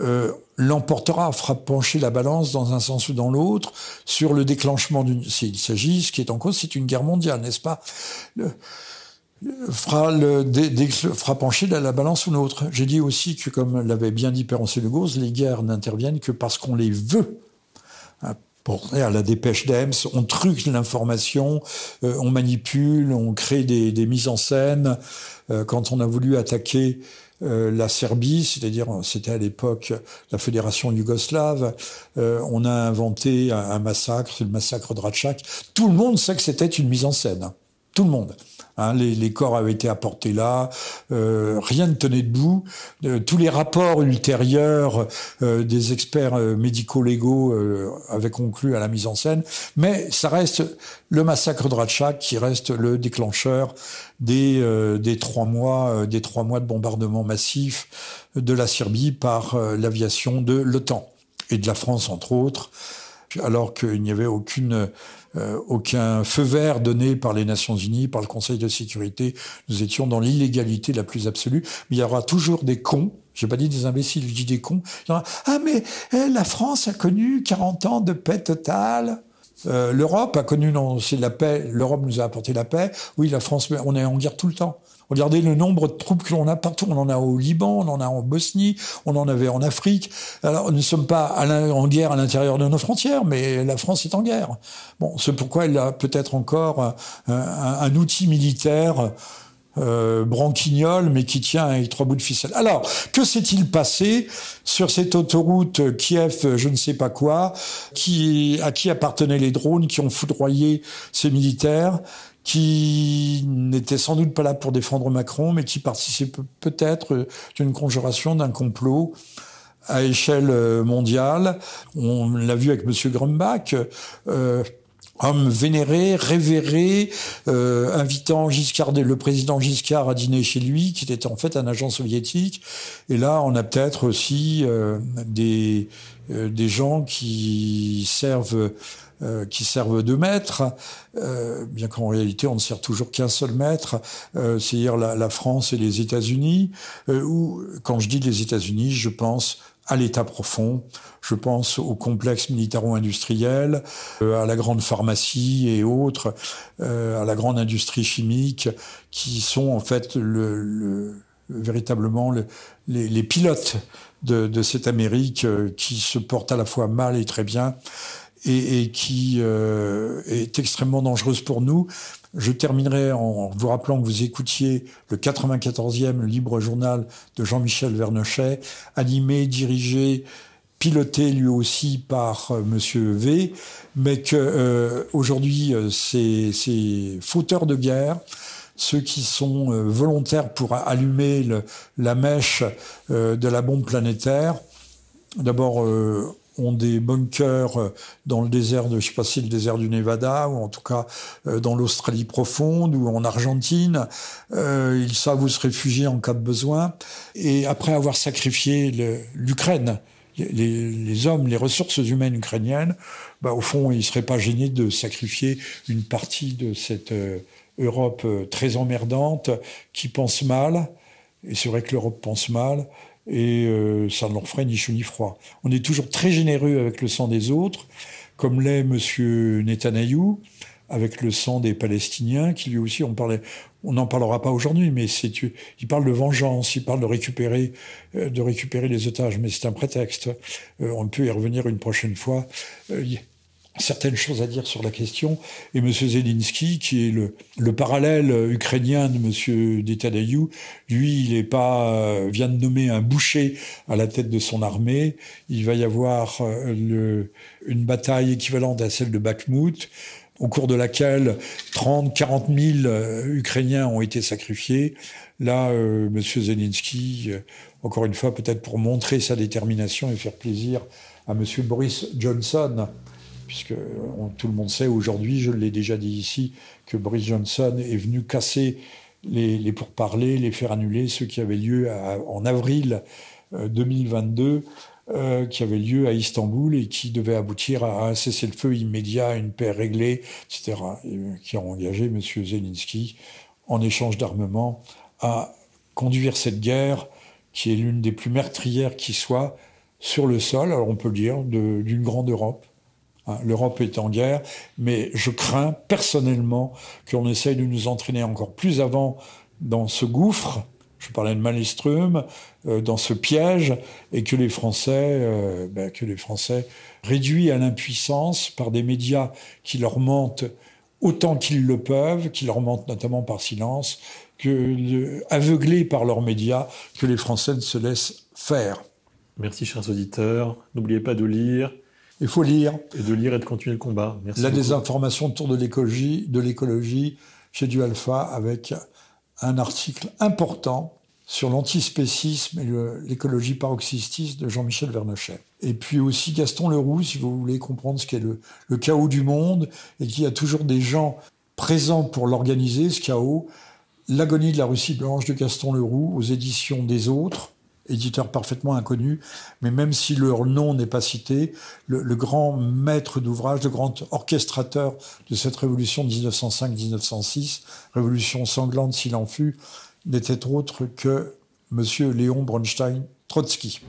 euh, l'emportera, fera pencher la balance dans un sens ou dans l'autre sur le déclenchement d'une. S'il s'agit, ce qui est en cause, c'est une guerre mondiale, n'est-ce pas? Le... fera, le, fera pencher la, balance ou l'autre. J'ai dit aussi que, comme l'avait bien dit Pérancé de Gauze, les guerres n'interviennent que parce qu'on les veut. Hein, pour, à la dépêche d'Ems, on truque l'information, euh, on manipule, on crée des, des mises en scène. Euh, quand on a voulu attaquer euh, la Serbie, c'est-à-dire c'était à l'époque la fédération yougoslave. Euh, on a inventé un, massacre, c'est le massacre de Ratchak. Tout le monde sait que c'était une mise en scène. Tout le monde. Hein, les, corps avaient été apportés là, euh, rien ne tenait debout. Euh, tous les rapports ultérieurs euh, des experts médico-légaux avaient conclu à la mise en scène, mais ça reste le massacre de Ratchak qui reste le déclencheur des, des trois mois des trois mois de bombardement massif de la Serbie par l'aviation de l'OTAN et de la France entre autres, alors qu'il n'y avait aucune euh, aucun feu vert donné par les Nations Unies, par le Conseil de sécurité. Nous étions dans l'illégalité la plus absolue. Mais il y aura toujours des cons. J'ai pas dit des imbéciles, je dis des cons. ah mais la France a connu 40 ans de paix totale. Euh, L'Europe a connu, non, c'est la paix. L'Europe nous a apporté la paix. Oui, la France, on est en guerre tout le temps. Regardez le nombre de troupes que l'on a partout. On en a au Liban, on en a en Bosnie, on en avait en Afrique. Alors, nous ne sommes pas en guerre à l'intérieur de nos frontières, mais la France est en guerre. Bon, c'est pourquoi elle a peut-être encore un, outil militaire euh, branquignol, mais qui tient avec trois bouts de ficelle. Alors, que s'est-il passé sur cette autoroute Kiev, je ne sais pas quoi, à qui appartenaient les drones qui ont foudroyé ces militaires? Qui n'était sans doute pas là pour défendre Macron, mais qui participait peut-être d'une conjuration d'un complot à échelle euh, mondiale. On l'a vu avec M. Grumbach, euh, homme vénéré, révéré, euh, invitant Giscard, le président Giscard à dîner chez lui, qui était en fait un agent soviétique. Et là, on a peut-être aussi euh, des, des gens qui servent euh, qui servent de maître, euh, bien qu'en réalité on ne sert toujours qu'un seul maître, euh, c'est-à-dire la, la, France et les États-Unis. ou quand je dis les États-Unis, je pense à l'État profond, je pense au complexe militaro-industriel, à la grande pharmacie et autres, à la grande industrie chimique, qui sont en fait le, le véritablement le, les, les, pilotes de, de, cette Amérique qui se porte à la fois mal et très bien et, qui euh, est extrêmement dangereuse pour nous. Je terminerai en vous rappelant que vous écoutiez le 94e libre journal de Jean-Michel Vernochet, animé, dirigé, piloté lui aussi par euh, Monsieur V, mais que euh, aujourd'hui ces, ces fauteurs de guerre, ceux qui sont volontaires pour allumer la mèche de la bombe planétaire, d'abord ont des bunkers euh, dans le désert de, je sais pas si le désert du Nevada, ou en tout cas euh, dans l'Australie profonde ou en Argentine. Euh, ils savent où se réfugier en cas de besoin. Et après avoir sacrifié l'Ukraine, les, hommes, les ressources humaines ukrainiennes, bah, au fond, ils seraient pas gênés de sacrifier une partie de cette Europe très emmerdante qui pense mal. Et c'est vrai que l'Europe pense mal et euh, ça ne leur ferait ni chaud ni froid. On est toujours très généreux avec le sang des autres, comme l'est Monsieur Netanyahou avec le sang des Palestiniens, qui lui aussi, on parlait, on n'en parlera pas aujourd'hui, mais c'est, il parle de vengeance, il parle de récupérer, euh, de récupérer les otages, mais c'est un prétexte. Euh, on peut y revenir une prochaine fois certaines choses à dire sur la question. Et M. Zelensky, qui est le, le parallèle ukrainien de M. Netanyahou, lui, il est pas euh, vient de nommer un boucher à la tête de son armée. Il va y avoir euh, le, une bataille équivalente à celle de Bakhmut, au cours de laquelle 30, 40 000 Ukrainiens ont été sacrifiés. Là, euh, M. Zelensky, encore une fois, peut-être pour montrer sa détermination et faire plaisir à M. Boris Johnson, puisque tout le monde sait aujourd'hui, je l'ai déjà dit ici, que Boris Johnson est venu casser les, pourparlers, les faire annuler, ceux qui avaient lieu en avril 2022, euh, euh, qui avaient lieu à Istanbul et qui devaient aboutir à un cessez-le-feu immédiat, une paix réglée, etc., qui ont engagé M. Zelensky en échange d'armement à conduire cette guerre qui est l'une des plus meurtrières qui soit sur le sol, alors on peut le dire, d'une grande Europe L'Europe est en guerre, mais je crains personnellement qu'on essaye de nous entraîner encore plus avant dans ce gouffre. Je parlais de Malmström, euh, dans ce piège, et que les Français, euh, ben, que les Français réduits à l'impuissance par des médias qui leur mentent autant qu'ils le peuvent, qui leur mentent notamment par silence, que aveuglés par leurs médias, que les Français ne se laissent faire. Merci, chers auditeurs. N'oubliez pas de lire. Il faut lire. Et de lire et de continuer le combat. Merci La désinformation autour de l'écologie, de l'écologie chez du Alpha avec un article important sur l'antispécisme et l'écologie paroxystiste de Jean-Michel Vernochet. Et puis aussi Gaston Leroux, si vous voulez comprendre ce qu'est le, le chaos du monde, et qu'il y a toujours des gens présents pour l'organiser, ce chaos. L'agonie de la Russie blanche de Gaston Leroux aux éditions des autres, éditeur parfaitement inconnu, mais même si leur nom n'est pas cité, le, grand maître d'ouvrage, le grand orchestrateur de cette révolution de 1905-1906, révolution sanglante s'il en fut, n'était autre que M. Léon Bronstein Trotsky.